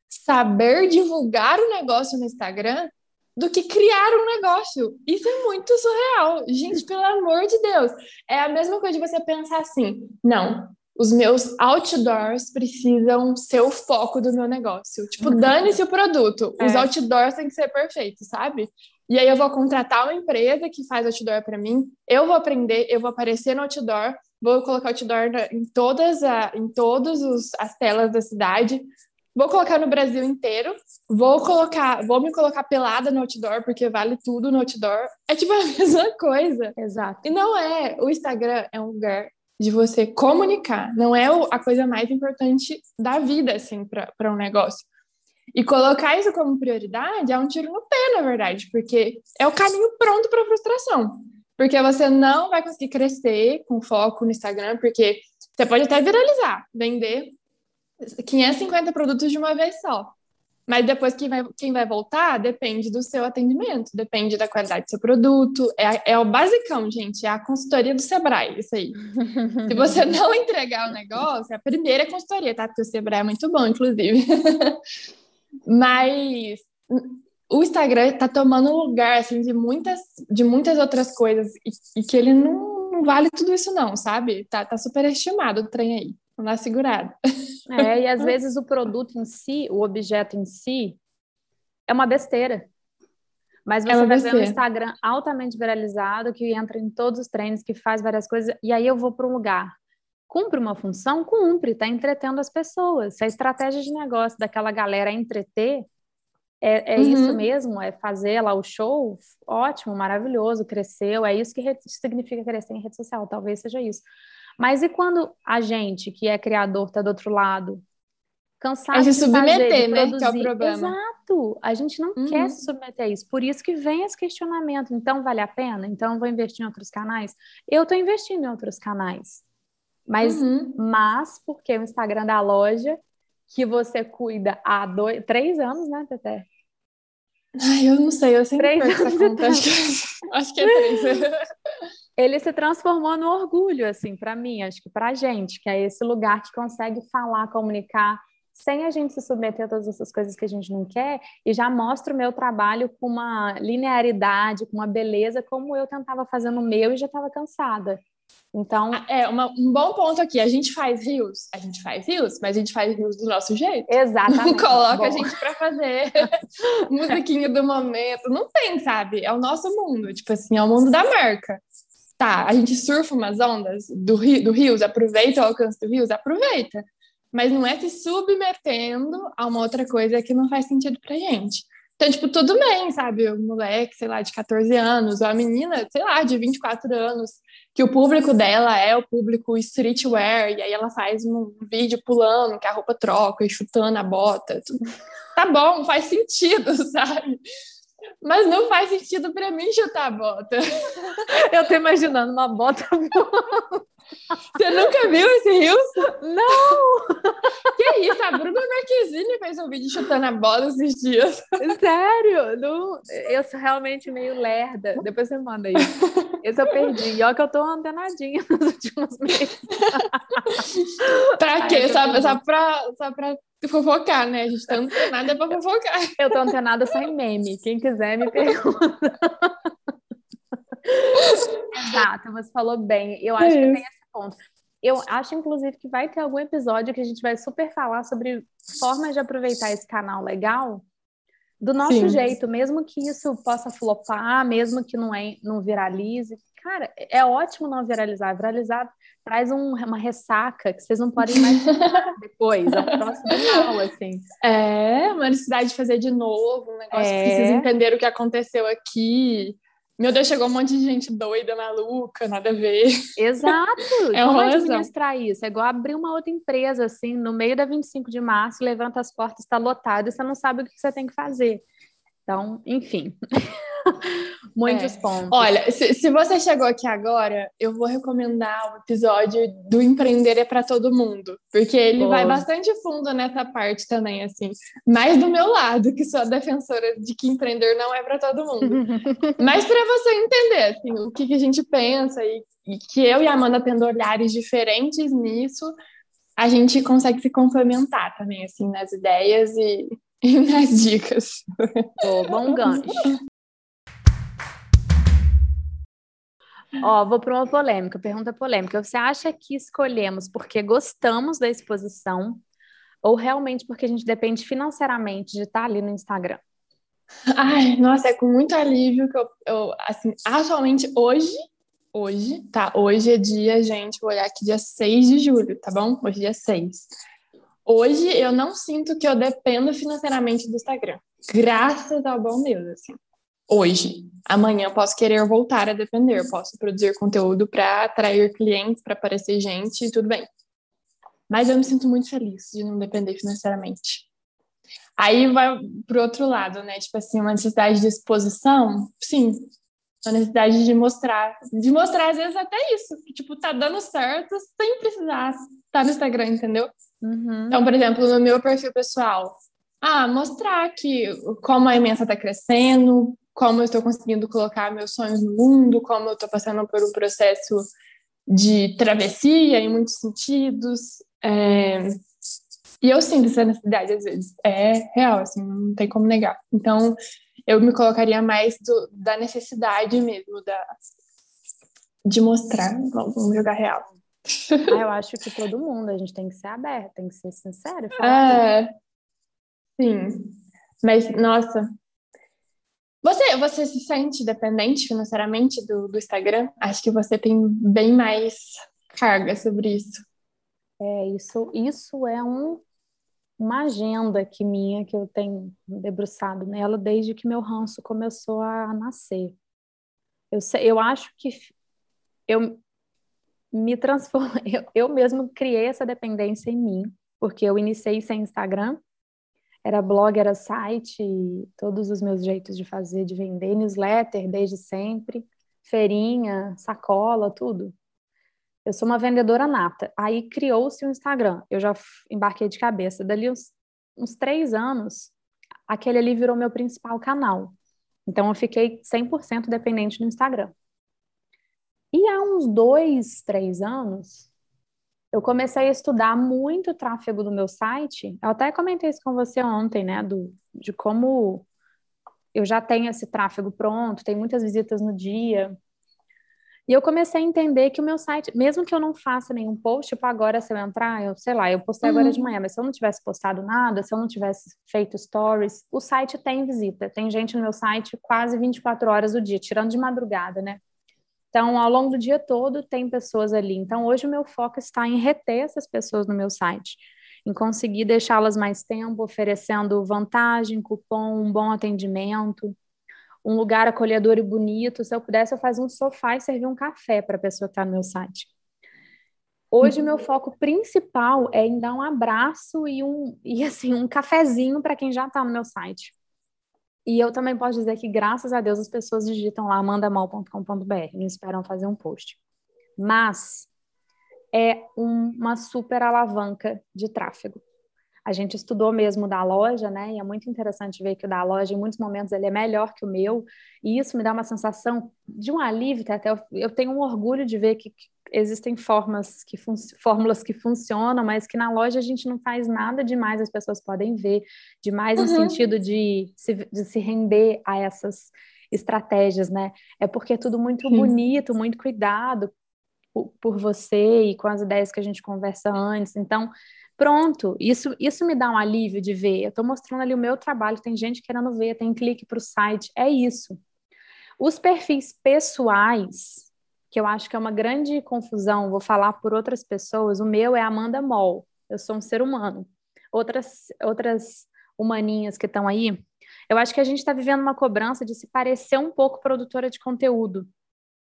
saber divulgar o negócio no Instagram do que criar um negócio. Isso é muito surreal. Gente, pelo amor de Deus. É a mesma coisa de você pensar assim: não, os meus outdoors precisam ser o foco do meu negócio. Tipo, uhum. dane-se o produto. Os é. outdoors têm que ser perfeitos, sabe? E aí eu vou contratar uma empresa que faz outdoor para mim, eu vou aprender, eu vou aparecer no outdoor, vou colocar outdoor em todas a, em todas as telas da cidade, Vou colocar no Brasil inteiro, vou colocar, vou me colocar pelada no outdoor, porque vale tudo no outdoor. É tipo a (laughs) mesma coisa. Exato. E não é. O Instagram é um lugar de você comunicar, não é a coisa mais importante da vida, assim, para um negócio. E colocar isso como prioridade é um tiro no pé, na verdade, porque é o caminho pronto para frustração. Porque você não vai conseguir crescer com foco no Instagram, porque você pode até viralizar, vender 550 produtos de uma vez só. Mas depois quem vai, quem vai voltar depende do seu atendimento, depende da qualidade do seu produto. É, é o basicão, gente, é a consultoria do Sebrae, isso aí. (laughs) Se você não entregar o negócio, é a primeira consultoria, tá? Porque o Sebrae é muito bom, inclusive. (laughs) Mas o Instagram tá tomando lugar, assim, de muitas, de muitas outras coisas e, e que ele não, não, vale tudo isso não, sabe? Tá, tá superestimado o trem aí. Vamos dar segurada. (laughs) É, e às vezes o produto em si, o objeto em si, é uma besteira. Mas você é vai ver um Instagram altamente viralizado, que entra em todos os treinos, que faz várias coisas, e aí eu vou para um lugar. Cumpre uma função? Cumpre, está entretendo as pessoas. Se a estratégia de negócio daquela galera é entreter, é, é uhum. isso mesmo, é fazer lá o show, ótimo, maravilhoso, cresceu, é isso que significa crescer em rede social, talvez seja isso. Mas e quando a gente, que é criador, está do outro lado, cansado é se submeter, fazer, né? Produzir. Que é o problema. Exato. A gente não uhum. quer se submeter a isso. Por isso que vem esse questionamento. Então, vale a pena? Então, vou investir em outros canais? Eu estou investindo em outros canais. Mas, uhum. mas porque o Instagram da loja, que você cuida há dois, três anos, né, Tete? Ai, eu não sei, eu sempre três perco essa conta. Acho que, acho que é três. (laughs) ele se transformou no orgulho, assim, para mim, acho que para a gente, que é esse lugar que consegue falar, comunicar, sem a gente se submeter a todas essas coisas que a gente não quer, e já mostra o meu trabalho com uma linearidade, com uma beleza, como eu tentava fazer no meu e já estava cansada. Então. É, uma, um bom ponto aqui. A gente faz rios, a gente faz rios, mas a gente faz rios do nosso jeito. Exatamente. Não coloca bom. a gente para fazer (laughs) musiquinha do momento. Não tem, sabe? É o nosso mundo. Tipo assim, é o mundo da marca. Tá, a gente surfa umas ondas do, rio, do rios, aproveita o alcance do rios, aproveita. Mas não é se submetendo a uma outra coisa que não faz sentido pra gente. Então, tipo, tudo bem, sabe? O moleque, sei lá, de 14 anos, ou a menina, sei lá, de 24 anos, que o público dela é o público streetwear, e aí ela faz um vídeo pulando, que a roupa troca e chutando a bota. Tudo. Tá bom, faz sentido, (laughs) sabe? Mas não faz sentido para mim chutar a bota. (laughs) Eu tô imaginando uma bota Você nunca viu esse Rios? Não! Que isso? A Bruna Marquezine fez um vídeo chutando a bola esses dias. Sério? Não... Eu sou realmente meio lerda. Depois você manda aí. Esse eu perdi. E olha que eu tô antenadinha (laughs) nos últimos meses. pra quê? Só, só, pra, só pra (laughs) fofocar, né? A gente tá antenada pra fofocar. Eu tô antenada sem meme. Quem quiser me pergunta. (laughs) Exato, você falou bem. Eu acho é que tem esse ponto. Eu acho, inclusive, que vai ter algum episódio que a gente vai super falar sobre formas de aproveitar esse canal legal do nosso Sim. jeito, mesmo que isso possa flopar, mesmo que não, é, não viralize. Cara, é ótimo não viralizar. Viralizar traz um, uma ressaca que vocês não podem mais (laughs) depois, é o próximo mal, assim. É, uma necessidade de fazer de novo, um negócio é... que vocês entenderam o que aconteceu aqui. Meu Deus, chegou um monte de gente doida, maluca, nada a ver. Exato! (laughs) é Como administrar isso? É igual abrir uma outra empresa, assim, no meio da 25 de março, levanta as portas, está lotado, e você não sabe o que você tem que fazer. Então, enfim. (laughs) (laughs) Muitos é. pontos. Olha, se, se, você chegou aqui agora, eu vou recomendar o episódio do Empreender é para Todo Mundo, porque ele vai bastante fundo nessa parte também, assim. Mais do meu lado, que sou a defensora de que empreender não é para todo mundo. (laughs) Mas para você entender, assim, o que, que a gente pensa e, e que eu e a Amanda tendo olhares diferentes nisso, a gente consegue se complementar também, assim, nas ideias e, (laughs) e nas dicas. Oh, bom gancho. Ó, vou para uma polêmica, pergunta polêmica. Você acha que escolhemos porque gostamos da exposição ou realmente porque a gente depende financeiramente de estar ali no Instagram? Ai, nossa, é com muito alívio que eu, eu assim, atualmente hoje, hoje, tá? Hoje é dia, gente, vou olhar aqui dia 6 de julho, tá bom? Hoje é dia 6. Hoje eu não sinto que eu dependo financeiramente do Instagram. Graças ao bom Deus, assim hoje. Amanhã eu posso querer voltar a depender, posso produzir conteúdo para atrair clientes, para aparecer gente, e tudo bem. Mas eu me sinto muito feliz de não depender financeiramente. Aí vai pro outro lado, né? Tipo assim, uma necessidade de exposição, sim. Uma necessidade de mostrar, de mostrar às vezes até isso, que tipo, tá dando certo sem precisar estar tá no Instagram, entendeu? Uhum. Então, por exemplo, no meu perfil pessoal, ah, mostrar que como a imensa está crescendo, como eu estou conseguindo colocar meus sonhos no mundo, como eu estou passando por um processo de travessia em muitos sentidos. É... E eu sinto essa necessidade às vezes. É real, assim, não tem como negar. Então, eu me colocaria mais do, da necessidade mesmo, da, de mostrar. Vamos jogar real. Ah, eu acho que todo mundo, a gente tem que ser aberto, tem que ser sincero. É, sim. Mas, nossa, você, você se sente dependente financeiramente do, do Instagram? Acho que você tem bem mais carga sobre isso. É, isso, isso é um, uma agenda que minha, que eu tenho debruçado nela desde que meu ranço começou a nascer. Eu, eu acho que eu me transformei, (laughs) eu, eu mesmo criei essa dependência em mim, porque eu iniciei sem Instagram, era blog, era site, todos os meus jeitos de fazer, de vender, newsletter desde sempre, feirinha, sacola, tudo. Eu sou uma vendedora nata. Aí criou-se o Instagram. Eu já embarquei de cabeça. Dali uns, uns três anos, aquele ali virou meu principal canal. Então eu fiquei 100% dependente do Instagram. E há uns dois, três anos, eu comecei a estudar muito o tráfego do meu site. Eu até comentei isso com você ontem, né? Do, de como eu já tenho esse tráfego pronto, tem muitas visitas no dia. E eu comecei a entender que o meu site, mesmo que eu não faça nenhum post, tipo agora se eu entrar, eu sei lá, eu postei uhum. agora de manhã, mas se eu não tivesse postado nada, se eu não tivesse feito stories, o site tem visita. Tem gente no meu site quase 24 horas do dia, tirando de madrugada, né? Então, ao longo do dia todo, tem pessoas ali. Então, hoje o meu foco está em reter essas pessoas no meu site, em conseguir deixá-las mais tempo, oferecendo vantagem, cupom, um bom atendimento um lugar acolhedor e bonito. Se eu pudesse, eu fazia um sofá e servir um café para a pessoa que está no meu site. Hoje, meu foco principal é em dar um abraço e um, e, assim, um cafezinho para quem já está no meu site. E eu também posso dizer que, graças a Deus, as pessoas digitam lá amandamal.com.br, não esperam fazer um post. Mas é um, uma super alavanca de tráfego a gente estudou mesmo da loja, né? E é muito interessante ver que o da loja, em muitos momentos, ele é melhor que o meu. E isso me dá uma sensação de um alívio, até eu, eu tenho um orgulho de ver que existem formas que fórmulas que funcionam, mas que na loja a gente não faz nada demais, as pessoas podem ver, demais uhum. no sentido de se, de se render a essas estratégias, né? É porque é tudo muito Sim. bonito, muito cuidado por, por você e com as ideias que a gente conversa antes. Então, Pronto, isso, isso me dá um alívio de ver. Eu estou mostrando ali o meu trabalho, tem gente querendo ver, tem clique para o site, é isso. Os perfis pessoais, que eu acho que é uma grande confusão, vou falar por outras pessoas, o meu é Amanda Moll, eu sou um ser humano. Outras, outras humaninhas que estão aí, eu acho que a gente está vivendo uma cobrança de se parecer um pouco produtora de conteúdo.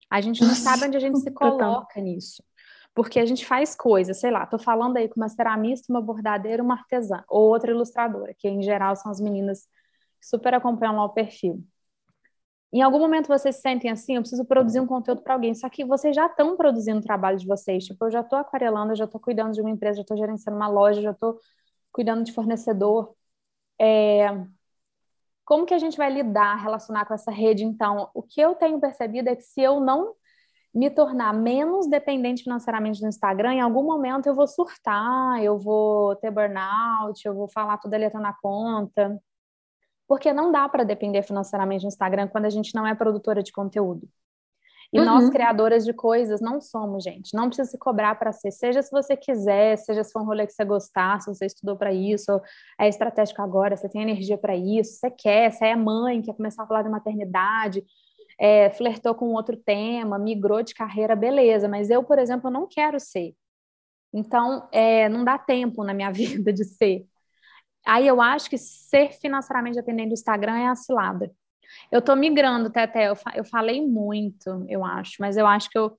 A gente não sabe onde a gente se coloca nisso porque a gente faz coisas, sei lá, tô falando aí com uma ceramista, uma bordadeira, uma artesã, ou outra ilustradora, que em geral são as meninas que super acompanham lá o perfil. Em algum momento vocês se sentem assim, eu preciso produzir um conteúdo para alguém, só que vocês já estão produzindo o trabalho de vocês, tipo, eu já estou aquarelando, eu já estou cuidando de uma empresa, já estou gerenciando uma loja, já estou cuidando de fornecedor. É... Como que a gente vai lidar, relacionar com essa rede, então? O que eu tenho percebido é que se eu não me tornar menos dependente financeiramente do Instagram, em algum momento eu vou surtar, eu vou ter burnout, eu vou falar tudo ali na conta. Porque não dá para depender financeiramente do Instagram quando a gente não é produtora de conteúdo. E uhum. nós, criadoras de coisas, não somos, gente. Não precisa se cobrar para ser. Seja se você quiser, seja se for um rolê que você gostar, se você estudou para isso, é estratégico agora, você tem energia para isso, você quer, você é mãe, quer começar a falar de maternidade, é, flertou com outro tema, migrou de carreira, beleza, mas eu, por exemplo, não quero ser. Então, é, não dá tempo na minha (laughs) vida de ser. Aí eu acho que ser financeiramente dependente do Instagram é a cilada. Eu tô migrando, Teté, eu, eu falei muito, eu acho, mas eu acho que eu,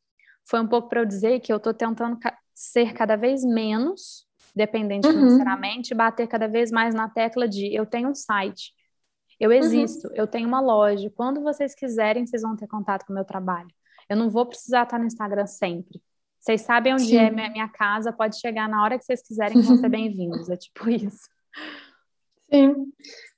foi um pouco para eu dizer que eu tô tentando ca ser cada vez menos dependente uhum. financeiramente e bater cada vez mais na tecla de eu tenho um site, eu uhum. existo, uhum. eu tenho uma loja. Quando vocês quiserem, vocês vão ter contato com o meu trabalho. Eu não vou precisar estar no Instagram sempre. Vocês sabem onde Sim. é minha, minha, casa, pode chegar na hora que vocês quiserem, vão ser (laughs) bem-vindos. É tipo isso. Sim.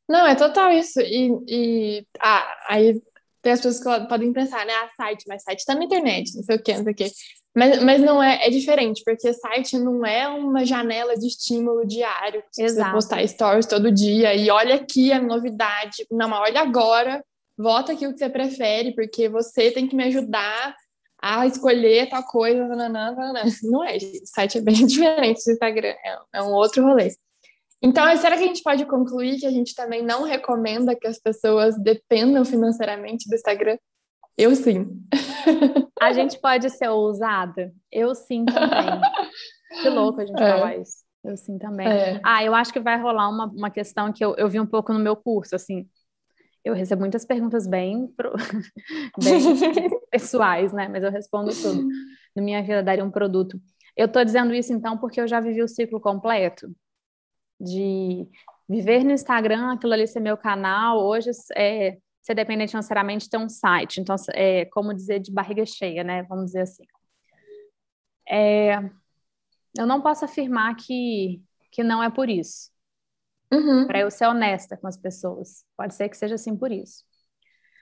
Não, é total isso. E, e ah, aí tem as pessoas que podem pensar, né? Ah, site, mas site tá na internet, não sei o quê, não sei o quê. Mas, mas não é, é diferente, porque site não é uma janela de estímulo diário. Você Exato. postar stories todo dia e olha aqui a novidade. Não, mas olha agora, vota aqui o que você prefere, porque você tem que me ajudar a escolher tal coisa. Nananã. Não é, gente. O site é bem (laughs) diferente do Instagram, é, é um outro rolê. Então, será que a gente pode concluir que a gente também não recomenda que as pessoas dependam financeiramente do Instagram? Eu sim. A gente pode ser ousada? Eu sim também. (laughs) Que louco a gente é. falar isso. Eu sim também. É. Ah, eu acho que vai rolar uma, uma questão que eu, eu vi um pouco no meu curso, assim. Eu recebo muitas perguntas bem, pro... (laughs) bem (laughs) pessoais, né? Mas eu respondo tudo. Na minha vida, daria um produto. Eu estou dizendo isso, então, porque eu já vivi o ciclo completo de viver no Instagram, aquilo ali ser meu canal. Hoje é ser dependente financeiramente ter um site. Então, é como dizer de barriga cheia, né? Vamos dizer assim. É, eu não posso afirmar que, que não é por isso. Uhum. Para eu ser honesta com as pessoas. Pode ser que seja assim por isso.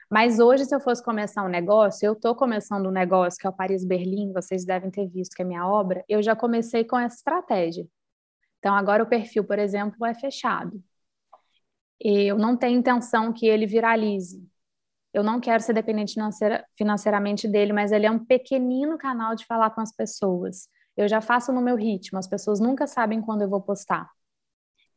Mas hoje, se eu fosse começar um negócio, eu estou começando um negócio que é o Paris Berlim, vocês devem ter visto que é minha obra, eu já comecei com essa estratégia. Então, agora o perfil, por exemplo, é fechado. Eu não tenho intenção que ele viralize. eu não quero ser dependente financeira, financeiramente dele, mas ele é um pequenino canal de falar com as pessoas. Eu já faço no meu ritmo, as pessoas nunca sabem quando eu vou postar.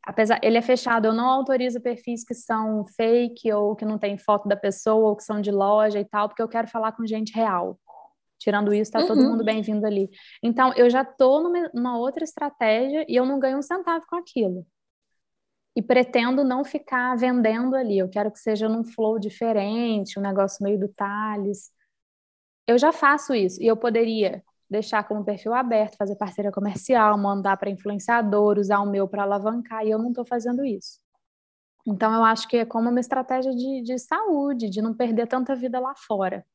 Apesar, ele é fechado, eu não autorizo perfis que são fake ou que não tem foto da pessoa ou que são de loja e tal, porque eu quero falar com gente real. Tirando isso, tá uhum. todo mundo bem-vindo ali. Então, eu já tô numa, numa outra estratégia e eu não ganho um centavo com aquilo e pretendo não ficar vendendo ali. Eu quero que seja num flow diferente, um negócio meio do Thales. Eu já faço isso e eu poderia deixar como perfil aberto, fazer parceria comercial, mandar para influenciador, usar o meu para alavancar, e eu não estou fazendo isso. Então, eu acho que é como uma estratégia de, de saúde, de não perder tanta vida lá fora.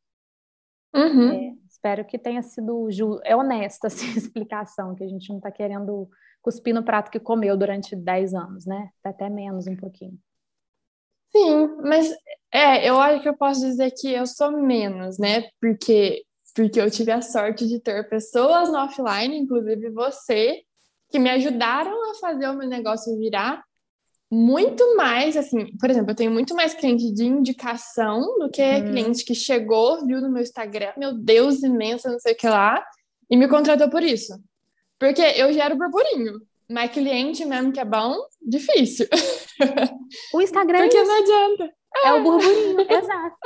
Uhum. É, espero que tenha sido é honesta (laughs) assim, a explicação, que a gente não está querendo cuspir no prato que comeu durante 10 anos, né? Até menos um pouquinho. Sim, mas é, eu acho que eu posso dizer que eu sou menos, né? Porque porque eu tive a sorte de ter pessoas no offline, inclusive você, que me ajudaram a fazer o meu negócio virar muito mais, assim, por exemplo, eu tenho muito mais cliente de indicação do que uhum. cliente que chegou, viu no meu Instagram, meu Deus, imensa, não sei o que lá, e me contratou por isso. Porque eu gero burburinho. Mas cliente mesmo que é bom, difícil. O Instagram (laughs) Porque é não adianta. É, é o burburinho, (laughs) exato.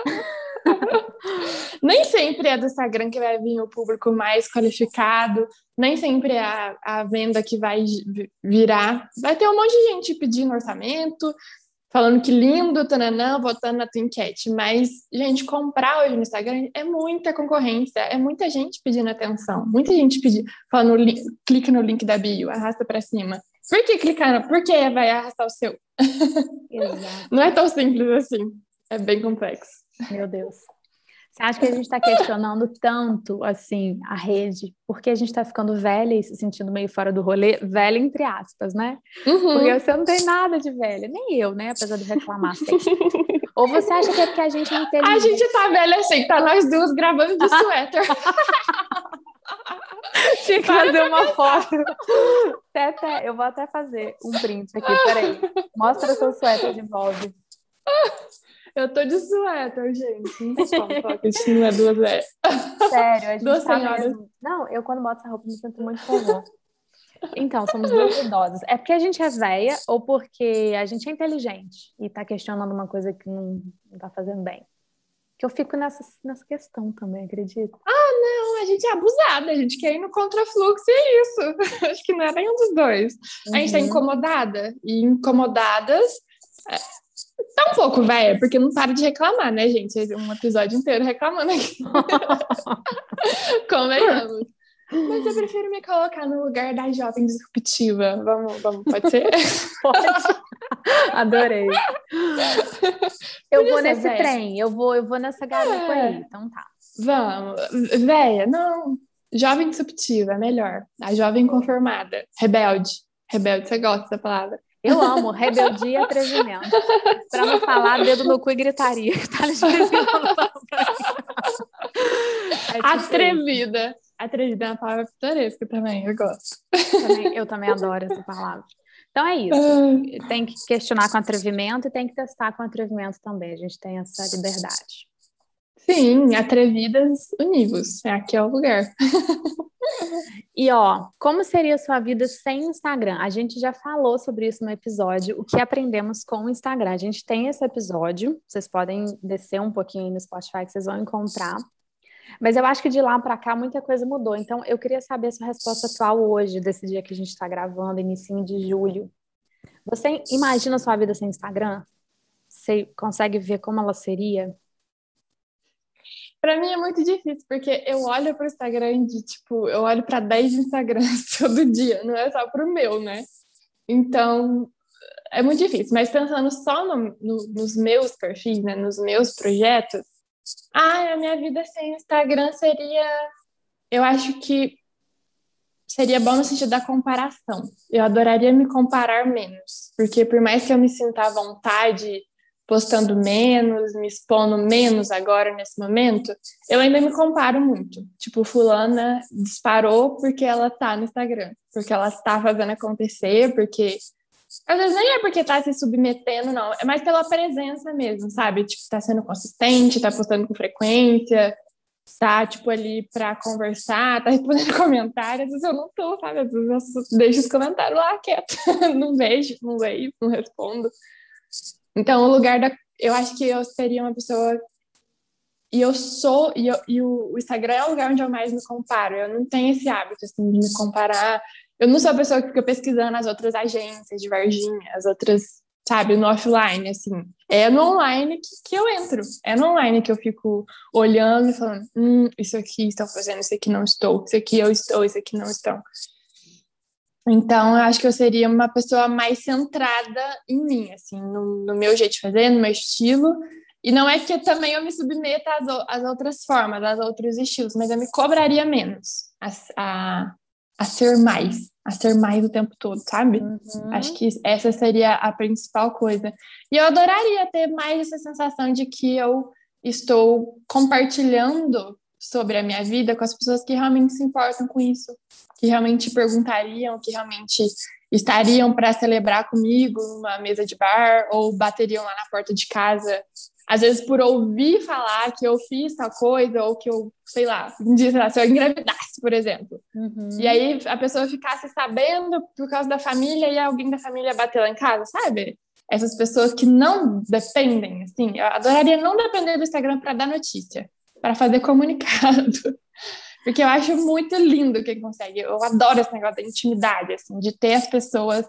(laughs) nem sempre é do Instagram que vai vir o público mais qualificado, nem sempre é a, a venda que vai virar. Vai ter um monte de gente pedindo orçamento, falando que lindo, tananã, votando na tua enquete. Mas, gente, comprar hoje no Instagram é muita concorrência, é muita gente pedindo atenção, muita gente pedindo, falando, clique no link da bio, arrasta para cima. Por que clicar? Porque vai arrastar o seu. (laughs) Exato. Não é tão simples assim, é bem complexo. Meu Deus. Você acha que a gente está questionando tanto, assim, a rede, porque a gente está ficando velha e se sentindo meio fora do rolê? Velha, entre aspas, né? Uhum. Porque você não tem nada de velha, nem eu, né? Apesar de reclamar sempre. Ou você acha que é porque a gente não tem. A gente tá velha assim, tá nós duas gravando de suéter. (laughs) Tinha que fazer uma foto. Tete, eu vou até fazer um print aqui, peraí. Mostra seu suéter de volta. Eu tô de suéter, gente. Não gente não é duas é. Sério, a gente duas tá senhoras. Mesmo... Não, eu quando boto essa roupa me sinto muito comum. Então, somos duas idosas. É porque a gente é velha ou porque a gente é inteligente e tá questionando uma coisa que não, não tá fazendo bem? Que eu fico nessa, nessa questão também, acredito. Ah, não, a gente é abusada, a gente quer ir no contrafluxo e é isso. (laughs) Acho que não é nenhum dos dois. Uhum. A gente tá uhum. incomodada. E incomodadas Tá um pouco velha, porque não para de reclamar, né, gente? Um episódio inteiro reclamando aqui. (laughs) Convenhamos. Mas eu prefiro me colocar no lugar da jovem disruptiva. Vamos, vamos pode ser? (laughs) Pode. Adorei. Eu vou nesse véia. trem, eu vou, eu vou nessa garupa é. aí, então tá. Vamos. Véia, não. Jovem disruptiva, é melhor. A jovem conformada. Rebelde. Rebelde, você gosta da palavra. Eu amo rebeldia e atrevimento. Para não falar dedo no cu e gritaria. (laughs) Tá é Atrevida. Atrevida é uma palavra pitoresca também, eu gosto. Também, eu também adoro essa palavra. Então é isso. Tem que questionar com atrevimento e tem que testar com atrevimento também. A gente tem essa liberdade. Sim, atrevidas univos. É aqui é o lugar. E ó, como seria sua vida sem Instagram? A gente já falou sobre isso no episódio, o que aprendemos com o Instagram. A gente tem esse episódio, vocês podem descer um pouquinho no Spotify que vocês vão encontrar. Mas eu acho que de lá para cá muita coisa mudou. Então eu queria saber a sua resposta atual hoje, desse dia que a gente está gravando, início de julho. Você imagina sua vida sem Instagram? Você consegue ver como ela seria? Para mim é muito difícil, porque eu olho para o Instagram de, tipo, eu olho para 10 Instagrams (laughs) todo dia, não é só para o meu, né? Então, é muito difícil. Mas pensando só no, no, nos meus perfis, né, nos meus projetos, ah, a minha vida sem Instagram seria. Eu acho que seria bom no sentido da comparação. Eu adoraria me comparar menos, porque por mais que eu me sinta à vontade postando menos, me expondo menos agora nesse momento, eu ainda me comparo muito. Tipo, fulana disparou porque ela tá no Instagram, porque ela está fazendo acontecer, porque Às vezes nem é porque tá se submetendo, não. É mais pela presença mesmo, sabe? Tipo, tá sendo consistente, tá postando com frequência, tá, tipo, ali pra conversar, tá respondendo (laughs) comentários. Às vezes eu não tô, sabe? Às vezes eu deixo os comentários lá quieto. (laughs) não vejo, não leio, não respondo. Então, o lugar da. Eu acho que eu seria uma pessoa. E eu sou. E, eu, e o, Instagram é o lugar onde eu mais me comparo. Eu não tenho esse hábito, assim, de me comparar eu não sou a pessoa que fica pesquisando as outras agências de Varginha, as outras, sabe, no offline, assim. É no online que, que eu entro. É no online que eu fico olhando e falando, hum, isso aqui estão fazendo, isso aqui não estou, isso aqui eu estou, isso aqui não estão. Então, eu acho que eu seria uma pessoa mais centrada em mim, assim, no, no meu jeito de fazer, no meu estilo. E não é que também eu me submeta às, às outras formas, às outros estilos, mas eu me cobraria menos a, a, a ser mais, a ser mais o tempo todo, sabe? Uhum. Acho que essa seria a principal coisa. E eu adoraria ter mais essa sensação de que eu estou compartilhando sobre a minha vida com as pessoas que realmente se importam com isso, que realmente perguntariam, que realmente estariam para celebrar comigo numa mesa de bar ou bateriam lá na porta de casa às vezes por ouvir falar que eu fiz tal coisa, ou que eu, sei lá, se eu engravidasse, por exemplo. Uhum. E aí a pessoa ficasse sabendo por causa da família e alguém da família bater lá em casa, sabe? Essas pessoas que não dependem, assim, eu adoraria não depender do Instagram para dar notícia, para fazer comunicado. (laughs) Porque eu acho muito lindo quem consegue. Eu adoro esse negócio da intimidade, assim, de ter as pessoas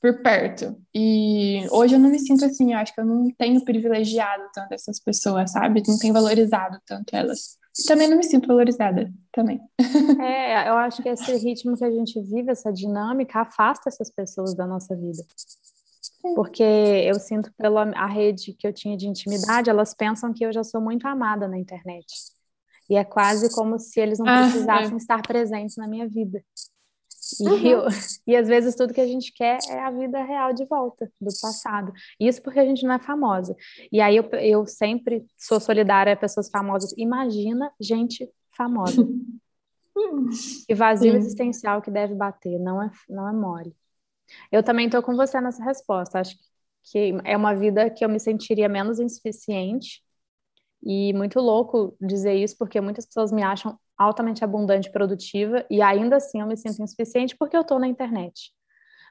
por perto. E hoje eu não me sinto assim, eu acho que eu não tenho privilegiado tanto essas pessoas, sabe? Não tenho valorizado tanto elas. E também não me sinto valorizada, também. (laughs) É, eu acho que esse ritmo que a gente vive, essa dinâmica, afasta essas pessoas da nossa vida. Porque eu sinto pela a rede que eu tinha de intimidade, elas pensam que eu já sou muito amada na internet. E é quase como se eles não ah, precisassem ah, é. estar presentes na minha vida. E, uhum. eu, e às vezes tudo que a gente quer é a vida real de volta, do passado. Isso porque a gente não é famosa. E aí eu, eu sempre sou solidária a pessoas famosas. Imagina gente famosa. (laughs) e vazio Sim. existencial que deve bater, não é, não é mole. Eu também estou com você nessa resposta. Acho que é uma vida que eu me sentiria menos insuficiente. E muito louco dizer isso, porque muitas pessoas me acham altamente abundante e produtiva, e ainda assim eu me sinto insuficiente porque eu estou na internet.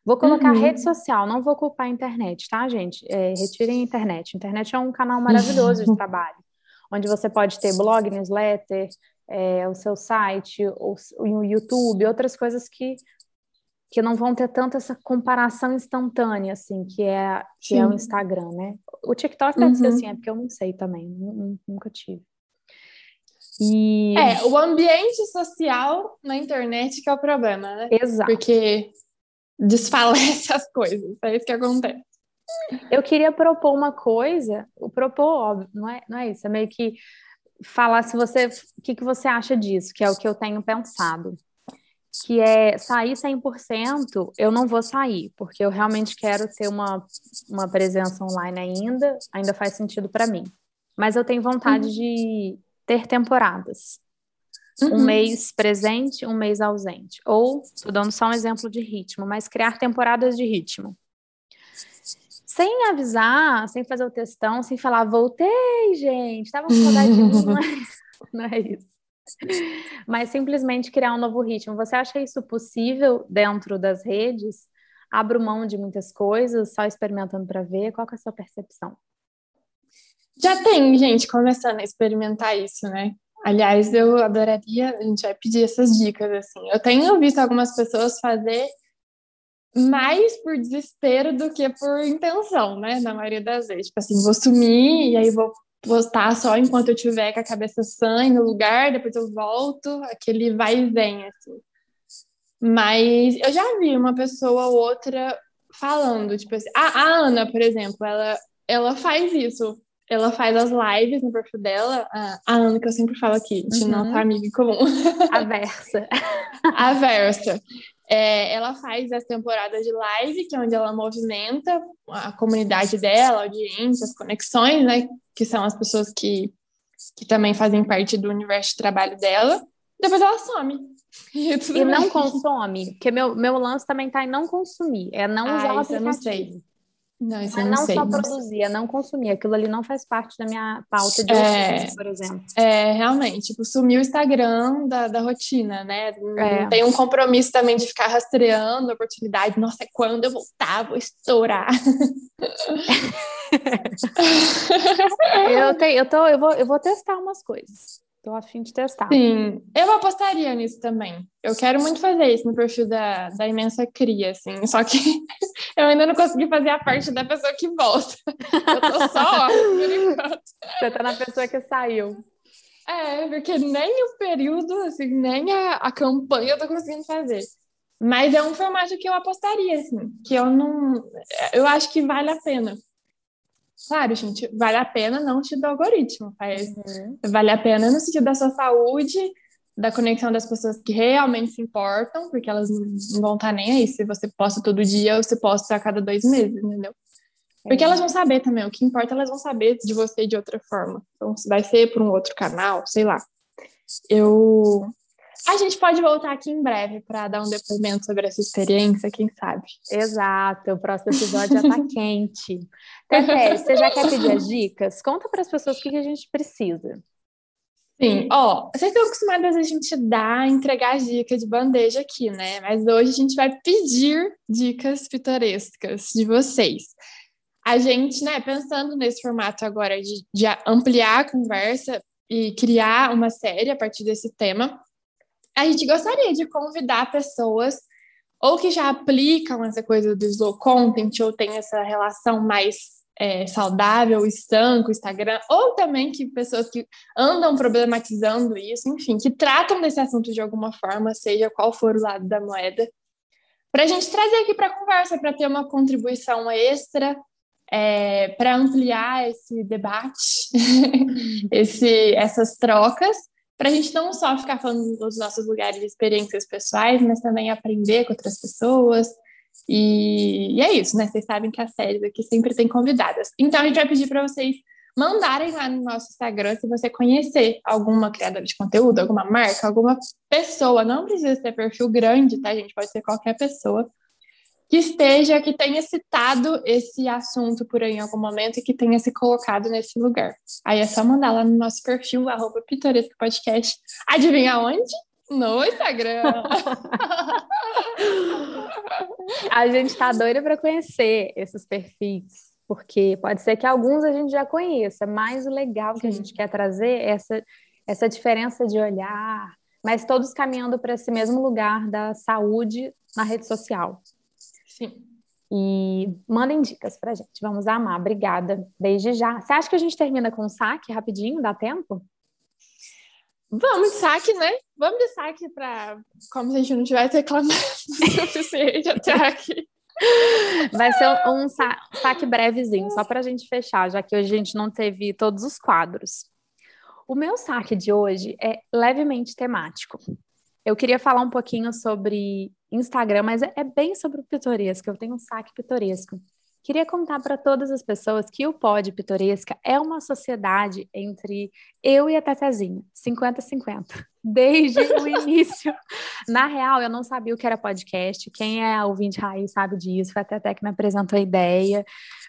Vou colocar uhum. rede social, não vou culpar a internet, tá, gente? É, retirem a internet. A internet é um canal maravilhoso de (laughs) trabalho, onde você pode ter blog, newsletter, é, o seu site, o, o YouTube, outras coisas que, que não vão ter tanto essa comparação instantânea, assim, que é, que é o Instagram, né? O TikTok deve uhum. ser assim, é porque eu não sei também, nunca tive. E... É, o ambiente social na internet que é o problema, né? Exato. Porque desfalece (laughs) as coisas, é isso que acontece. Eu queria propor uma coisa, o propor, óbvio, não é, não é isso, é meio que falar se você, o que, que você acha disso, que é o que eu tenho pensado, que é sair 100%, eu não vou sair, porque eu realmente quero ter uma, uma presença online ainda, ainda faz sentido para mim. Mas eu tenho vontade uhum. de ter temporadas. Uhum. Um mês presente, um mês ausente. Ou, estou dando só um exemplo de ritmo, mas criar temporadas de ritmo. Sem avisar, sem fazer o textão, sem falar, voltei, gente, estava com saudade de mim. (laughs) Não é isso. (laughs) Mas simplesmente criar um novo ritmo. Você acha isso possível dentro das redes? Abro mão de muitas coisas, só experimentando para ver. Qual é a sua percepção? Já tem gente começando a experimentar isso, né? Aliás, eu adoraria, a gente vai pedir essas dicas, assim. Eu tenho visto algumas pessoas fazer mais por desespero do que por intenção, né? Na maioria das vezes. Tipo assim, vou sumir e aí vou postar só enquanto eu tiver com a cabeça sã no lugar, depois eu volto, aquele vai e vem, assim. Mas eu já vi uma pessoa ou outra falando, tipo assim, a, a Ana, por exemplo, ela, ela faz isso ela faz as lives no perfil dela, a Ana, que eu sempre falo aqui, de uhum. nossa amiga em comum. A Versa. a (laughs) Versa. É, ela faz as temporadas de live, que é onde ela movimenta a comunidade dela, a audiência, as conexões, né? Que são as pessoas que, que também fazem parte do universo de trabalho dela. Depois ela some. (laughs) E, e não consome, porque meu, meu lance também tá em não consumir, é não usar o aplicativo. Eu não sei. Não, isso não, não sei, só não é não consumir. Aquilo ali não faz parte da minha pauta de É. hoje, por exemplo. É, realmente, tipo, sumiu o Instagram da, da rotina, né? É. tem um compromisso também de ficar rastreando a oportunidade. Nossa, é quando eu voltar, vou estourar. (laughs) Eu, tenho, eu, tô, eu, vou, eu vou testar umas coisas. Tô a fim de testar. Sim, eu apostaria nisso também. Eu quero muito fazer isso no perfil da, da Imensa Cria, assim. Só que (laughs) eu ainda não consegui fazer a parte da pessoa que volta. Eu tô só, ó, por enquanto. Você tá na pessoa que saiu. É, porque nem o período, assim, nem a, a campanha eu tô conseguindo fazer. Mas é um formato que eu apostaria, assim, que eu não. Eu acho que vale a pena. Claro, gente, vale a pena não te do algoritmo, faz, vale a pena no sentido da sua saúde, da conexão das pessoas que realmente se importam, porque elas não não vão estar nem aí se você posta todo dia ou se posta a cada dois meses, entendeu? Porque elas vão saber também, o que importa, elas vão saber de você de outra forma. Então, se vai ser por um outro canal, sei lá. Eu. A gente pode voltar aqui em breve para dar um depoimento sobre essa experiência, quem sabe? Exato, o próximo episódio já tá (laughs) quente. Tete, você já quer pedir as dicas? Conta para as pessoas o que, que a gente precisa. Sim, ó, vocês estão acostumadas a gente dar, entregar as dicas de bandeja aqui, né? Mas hoje a gente vai pedir dicas pitorescas de vocês. A gente, né, pensando nesse formato agora de, de ampliar a conversa e criar uma série a partir desse tema, a gente gostaria de convidar pessoas ou que já aplicam essa coisa do slow content ou tem essa relação mais é, saudável, sã com o Instagram, ou também que pessoas que andam problematizando isso, enfim, que tratam desse assunto de alguma forma, seja qual for o lado da moeda, para a gente trazer aqui para a conversa, para ter uma contribuição extra, é, para ampliar esse debate, (laughs) esse, essas trocas, para a gente não só ficar falando dos nossos lugares de experiências pessoais, mas também aprender com outras pessoas. E, e é isso, né? Vocês sabem que as séries aqui sempre tem convidadas. Então a gente vai pedir para vocês mandarem lá no nosso Instagram se você conhecer alguma criadora de conteúdo, alguma marca, alguma pessoa. Não precisa ser perfil grande, tá, gente? Pode ser qualquer pessoa que esteja, que tenha citado esse assunto por aí em algum momento e que tenha se colocado nesse lugar. Aí é só mandar lá no nosso perfil, arroba Pitoresco Podcast. Adivinha onde? No Instagram. (laughs) A gente tá doida para conhecer esses perfis, porque pode ser que alguns a gente já conheça, mas o legal que a gente quer trazer é essa, essa diferença de olhar, mas todos caminhando para esse mesmo lugar da saúde na rede social. Sim. E mandem dicas pra gente, vamos amar. Obrigada, desde já. Você acha que a gente termina com um saque rapidinho? Dá tempo? Vamos de saque, né? Vamos de saque para como se a gente não tivesse reclamado (laughs) o suficiente até aqui. Vai ser um sa- saque brevezinho, só para a gente fechar, já que hoje a gente não teve todos os quadros. O meu saque de hoje é levemente temático. Eu queria falar um pouquinho sobre Instagram, mas é, é bem sobre o pitoresco. Eu tenho um saque pitoresco. Queria contar para todas as pessoas que o Pod Pitoresca é uma sociedade entre eu e a Tetezinha, 50-50, desde o (laughs) início. Na real, eu não sabia o que era podcast. Quem é ouvinte raiz sabe disso. Foi a Tete que me apresentou a ideia,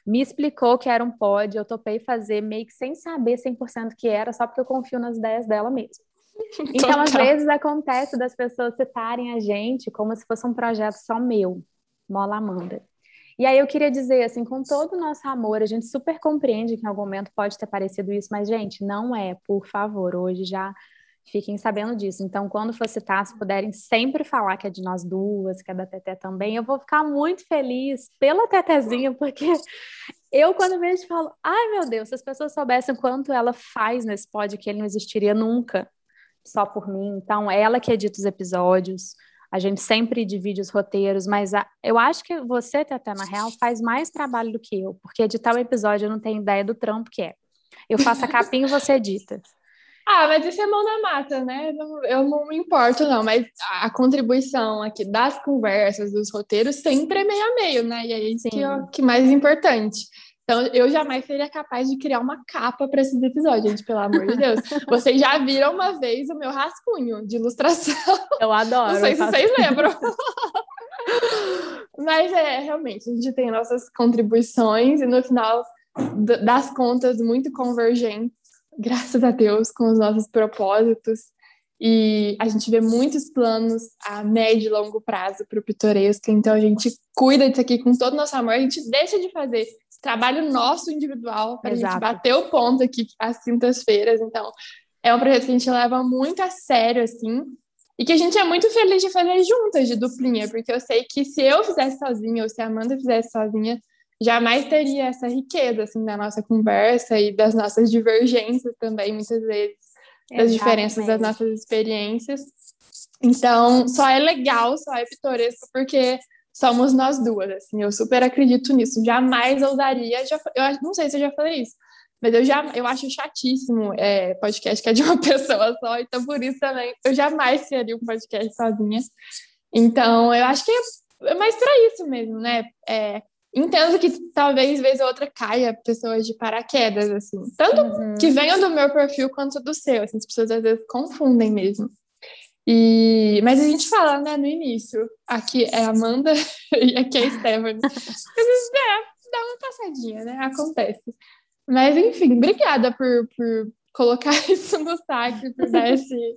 me explicou que era um pod. Eu topei fazer meio que sem saber 100% o que era, só porque eu confio nas ideias dela mesmo. (laughs) Então, às Total. vezes, acontece das pessoas citarem a gente como se fosse um projeto só meu, Mola Amanda. E aí eu queria dizer, assim, com todo o nosso amor, a gente super compreende que em algum momento pode ter parecido isso, mas, gente, não é, por favor, hoje já fiquem sabendo disso. Então, quando for citar, se puderem sempre falar que é de nós duas, que é da Teté também, eu vou ficar muito feliz pela Tetezinha, porque eu, quando vejo, falo, ai meu Deus, se as pessoas soubessem quanto ela faz nesse pod, que ele não existiria nunca só por mim. Então, é ela que edita os episódios. A gente sempre divide os roteiros, mas a- eu acho que você, Tata, na real, faz mais trabalho do que eu, porque editar o episódio eu não tenho ideia do trampo que é. Eu faço a capinha e você edita. (laughs) Ah, mas isso é mão na mata, né? Eu não me importo, não. Mas a contribuição aqui das conversas, dos roteiros, sempre é meio a meio, né? E é isso que é que mais importante. Então, eu jamais seria capaz de criar uma capa para esses episódios, gente, pelo amor de Deus. (laughs) Vocês já viram uma vez o meu rascunho de ilustração. Eu adoro. Não sei se vocês lembram. (laughs) Mas é, realmente, a gente tem nossas contribuições e no final das contas muito convergentes, graças a Deus, com os nossos propósitos. E a gente vê muitos planos a médio e longo prazo para o pitoresco, então a gente cuida disso aqui com todo o nosso amor, a gente deixa de fazer trabalho nosso individual para a gente bater o ponto aqui às quintas-feiras. Então, é um projeto que a gente leva muito a sério, assim, e que a gente é muito feliz de fazer juntas, de duplinha, porque eu sei que se eu fizesse sozinha ou se a Amanda fizesse sozinha, jamais teria essa riqueza, assim, da nossa conversa e das nossas divergências também, muitas vezes das diferenças das nossas experiências. Então, só é legal, só é pitoresco, porque somos nós duas, assim, eu super acredito nisso. Jamais ousaria, já, eu não sei se eu já falei isso, mas eu já eu acho chatíssimo é, podcast que é de uma (laughs) pessoa só, então por isso também eu jamais criaria um podcast sozinha. Então, eu acho que é, é mais para isso mesmo, né? É, entendo que talvez vez ou outra caia pessoas de paraquedas, assim. Tanto uhum. que venham do meu perfil quanto do seu. Assim, as pessoas às vezes confundem mesmo. E, mas a gente fala, né, no início, aqui é a Amanda (laughs) e aqui é a Stephanie. Vezes, é, dá uma passadinha, né? Acontece. Mas, enfim, obrigada por, por colocar isso no saco, por dar esse,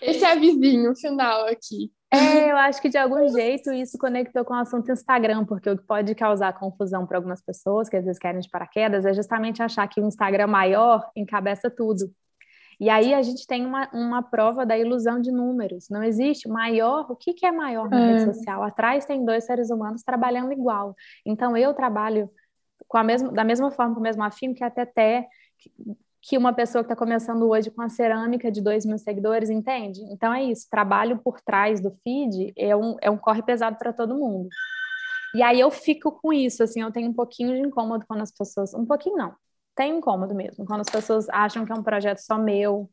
esse avisinho final aqui. É, eu acho que de algum jeito isso conectou com o assunto Instagram, porque o que pode causar confusão para algumas pessoas que às vezes querem de paraquedas é justamente achar que o Instagram maior encabeça tudo. E aí a gente tem uma, uma prova da ilusão de números. Não existe maior. O que, que é maior na é. rede social? Atrás tem dois seres humanos trabalhando igual. Então eu trabalho com a mesma, da mesma forma, com o mesmo afim que a Teté, que uma pessoa que está começando hoje com a cerâmica de 2 mil seguidores, entende? Então é isso, trabalho por trás do feed é um, é um corre pesado para todo mundo. E aí eu fico com isso, assim, eu tenho um pouquinho de incômodo quando as pessoas. Um pouquinho não, tem incômodo mesmo, quando as pessoas acham que é um projeto só meu,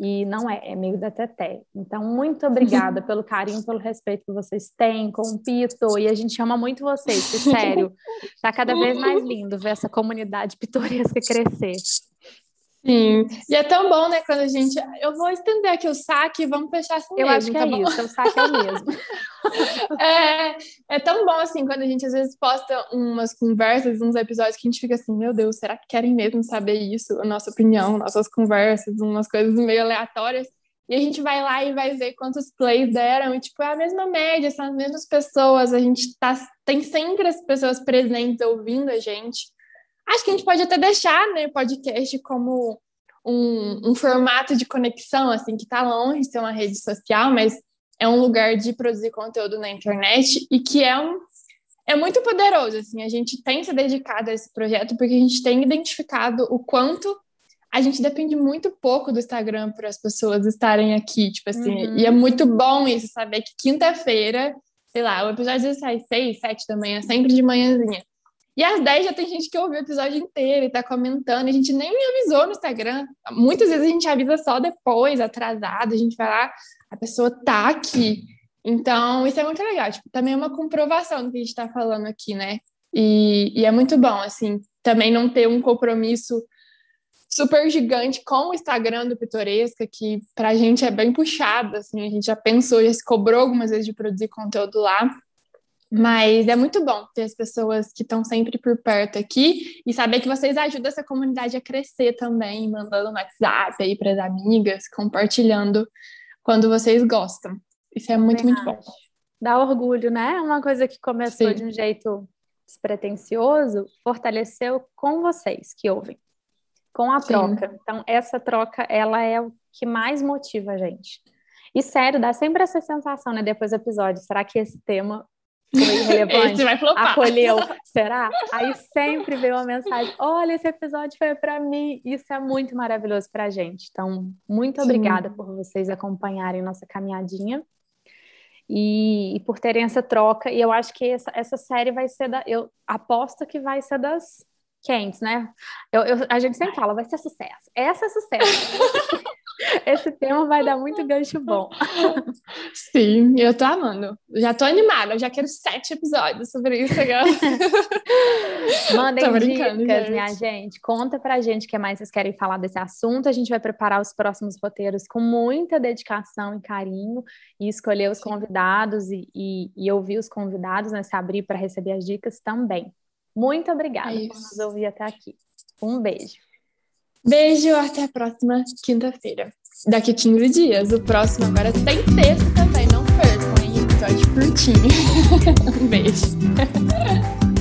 e não é, é meio da Teté. Então, muito obrigada (laughs) pelo carinho, pelo respeito que vocês têm com o Pito. E a gente ama muito vocês, sério. Tá cada vez mais lindo ver essa comunidade pitoresca crescer. Sim, e é tão bom, né, quando a gente. Eu vou estender aqui o saque e vamos fechar assim Eu mesmo, acho que tá é bom? isso, o saque é o mesmo. (laughs) (laughs) é, é tão bom, assim, quando a gente às vezes posta umas conversas, uns episódios que a gente fica assim, meu Deus, será que querem mesmo saber isso? A nossa opinião, nossas conversas, umas coisas meio aleatórias. E a gente vai lá e vai ver quantos plays deram, e tipo, é a mesma média, são as mesmas pessoas, a gente tá, tem sempre as pessoas presentes ouvindo a gente. Acho que a gente pode até deixar né, o podcast como um, um formato de conexão, assim, que está longe de ser uma rede social, mas é um lugar de produzir conteúdo na internet e que é um é muito poderoso, assim, a gente tem se dedicado a esse projeto porque a gente tem identificado o quanto a gente depende muito pouco do Instagram para as pessoas estarem aqui, tipo assim, uhum. e é muito bom isso, saber que quinta-feira, sei lá, o episódio sai seis, sete da manhã, sempre de manhãzinha. E às 10 já tem gente que ouviu o episódio inteiro e tá comentando. A gente nem me avisou no Instagram. Muitas vezes a gente avisa só depois, atrasado. A gente vai lá, a pessoa tá aqui. Então, isso é muito legal. Tipo, também é uma comprovação do que a gente tá falando aqui, né? E, e é muito bom, assim, também não ter um compromisso super gigante com o Instagram do Pitoresca, que pra gente é bem puxado, assim, a gente já pensou, já se cobrou algumas vezes de produzir conteúdo lá. Mas é muito bom ter as pessoas que estão sempre por perto aqui e saber que vocês ajudam essa comunidade a crescer também, mandando no WhatsApp aí para as amigas, compartilhando quando vocês gostam. Isso é muito, muito bom. Dá orgulho, né? Uma coisa que começou Sim. de um jeito despretensioso, fortaleceu com vocês que ouvem, com a Sim. troca. Então, essa troca, ela é o que mais motiva a gente. E sério, dá sempre essa sensação, né? Depois do episódio, será que esse tema foi relevante, esse vai flopar. acolheu, (laughs) será? Aí sempre veio uma mensagem: olha, esse episódio foi para mim. Isso é muito maravilhoso para a gente. Então, muito Sim. obrigada por vocês acompanharem nossa caminhadinha e, e, por terem essa troca. E eu acho que essa, essa série vai ser da. Eu aposto que vai ser das quentes, né? Eu, eu, a gente sempre fala, vai ser sucesso. Essa é sucesso. (laughs) Esse tema vai dar muito gancho bom. Sim, eu tô amando. Já tô animada, eu já quero sete episódios sobre isso agora. (laughs) Mandem dicas, gente. minha gente. Conta pra gente o que mais vocês querem falar desse assunto. A gente vai preparar os próximos roteiros com muita dedicação e carinho e escolher os convidados e, e, e ouvir os convidados, né? Se abrir para receber as dicas também. Muito obrigada é por nos ouvir até aqui. Um beijo. Beijo, até a próxima quinta-feira. Daqui 15 dias. O próximo agora tem texto também, não percam, hein? Episódio curtinho. (laughs) um beijo. (laughs)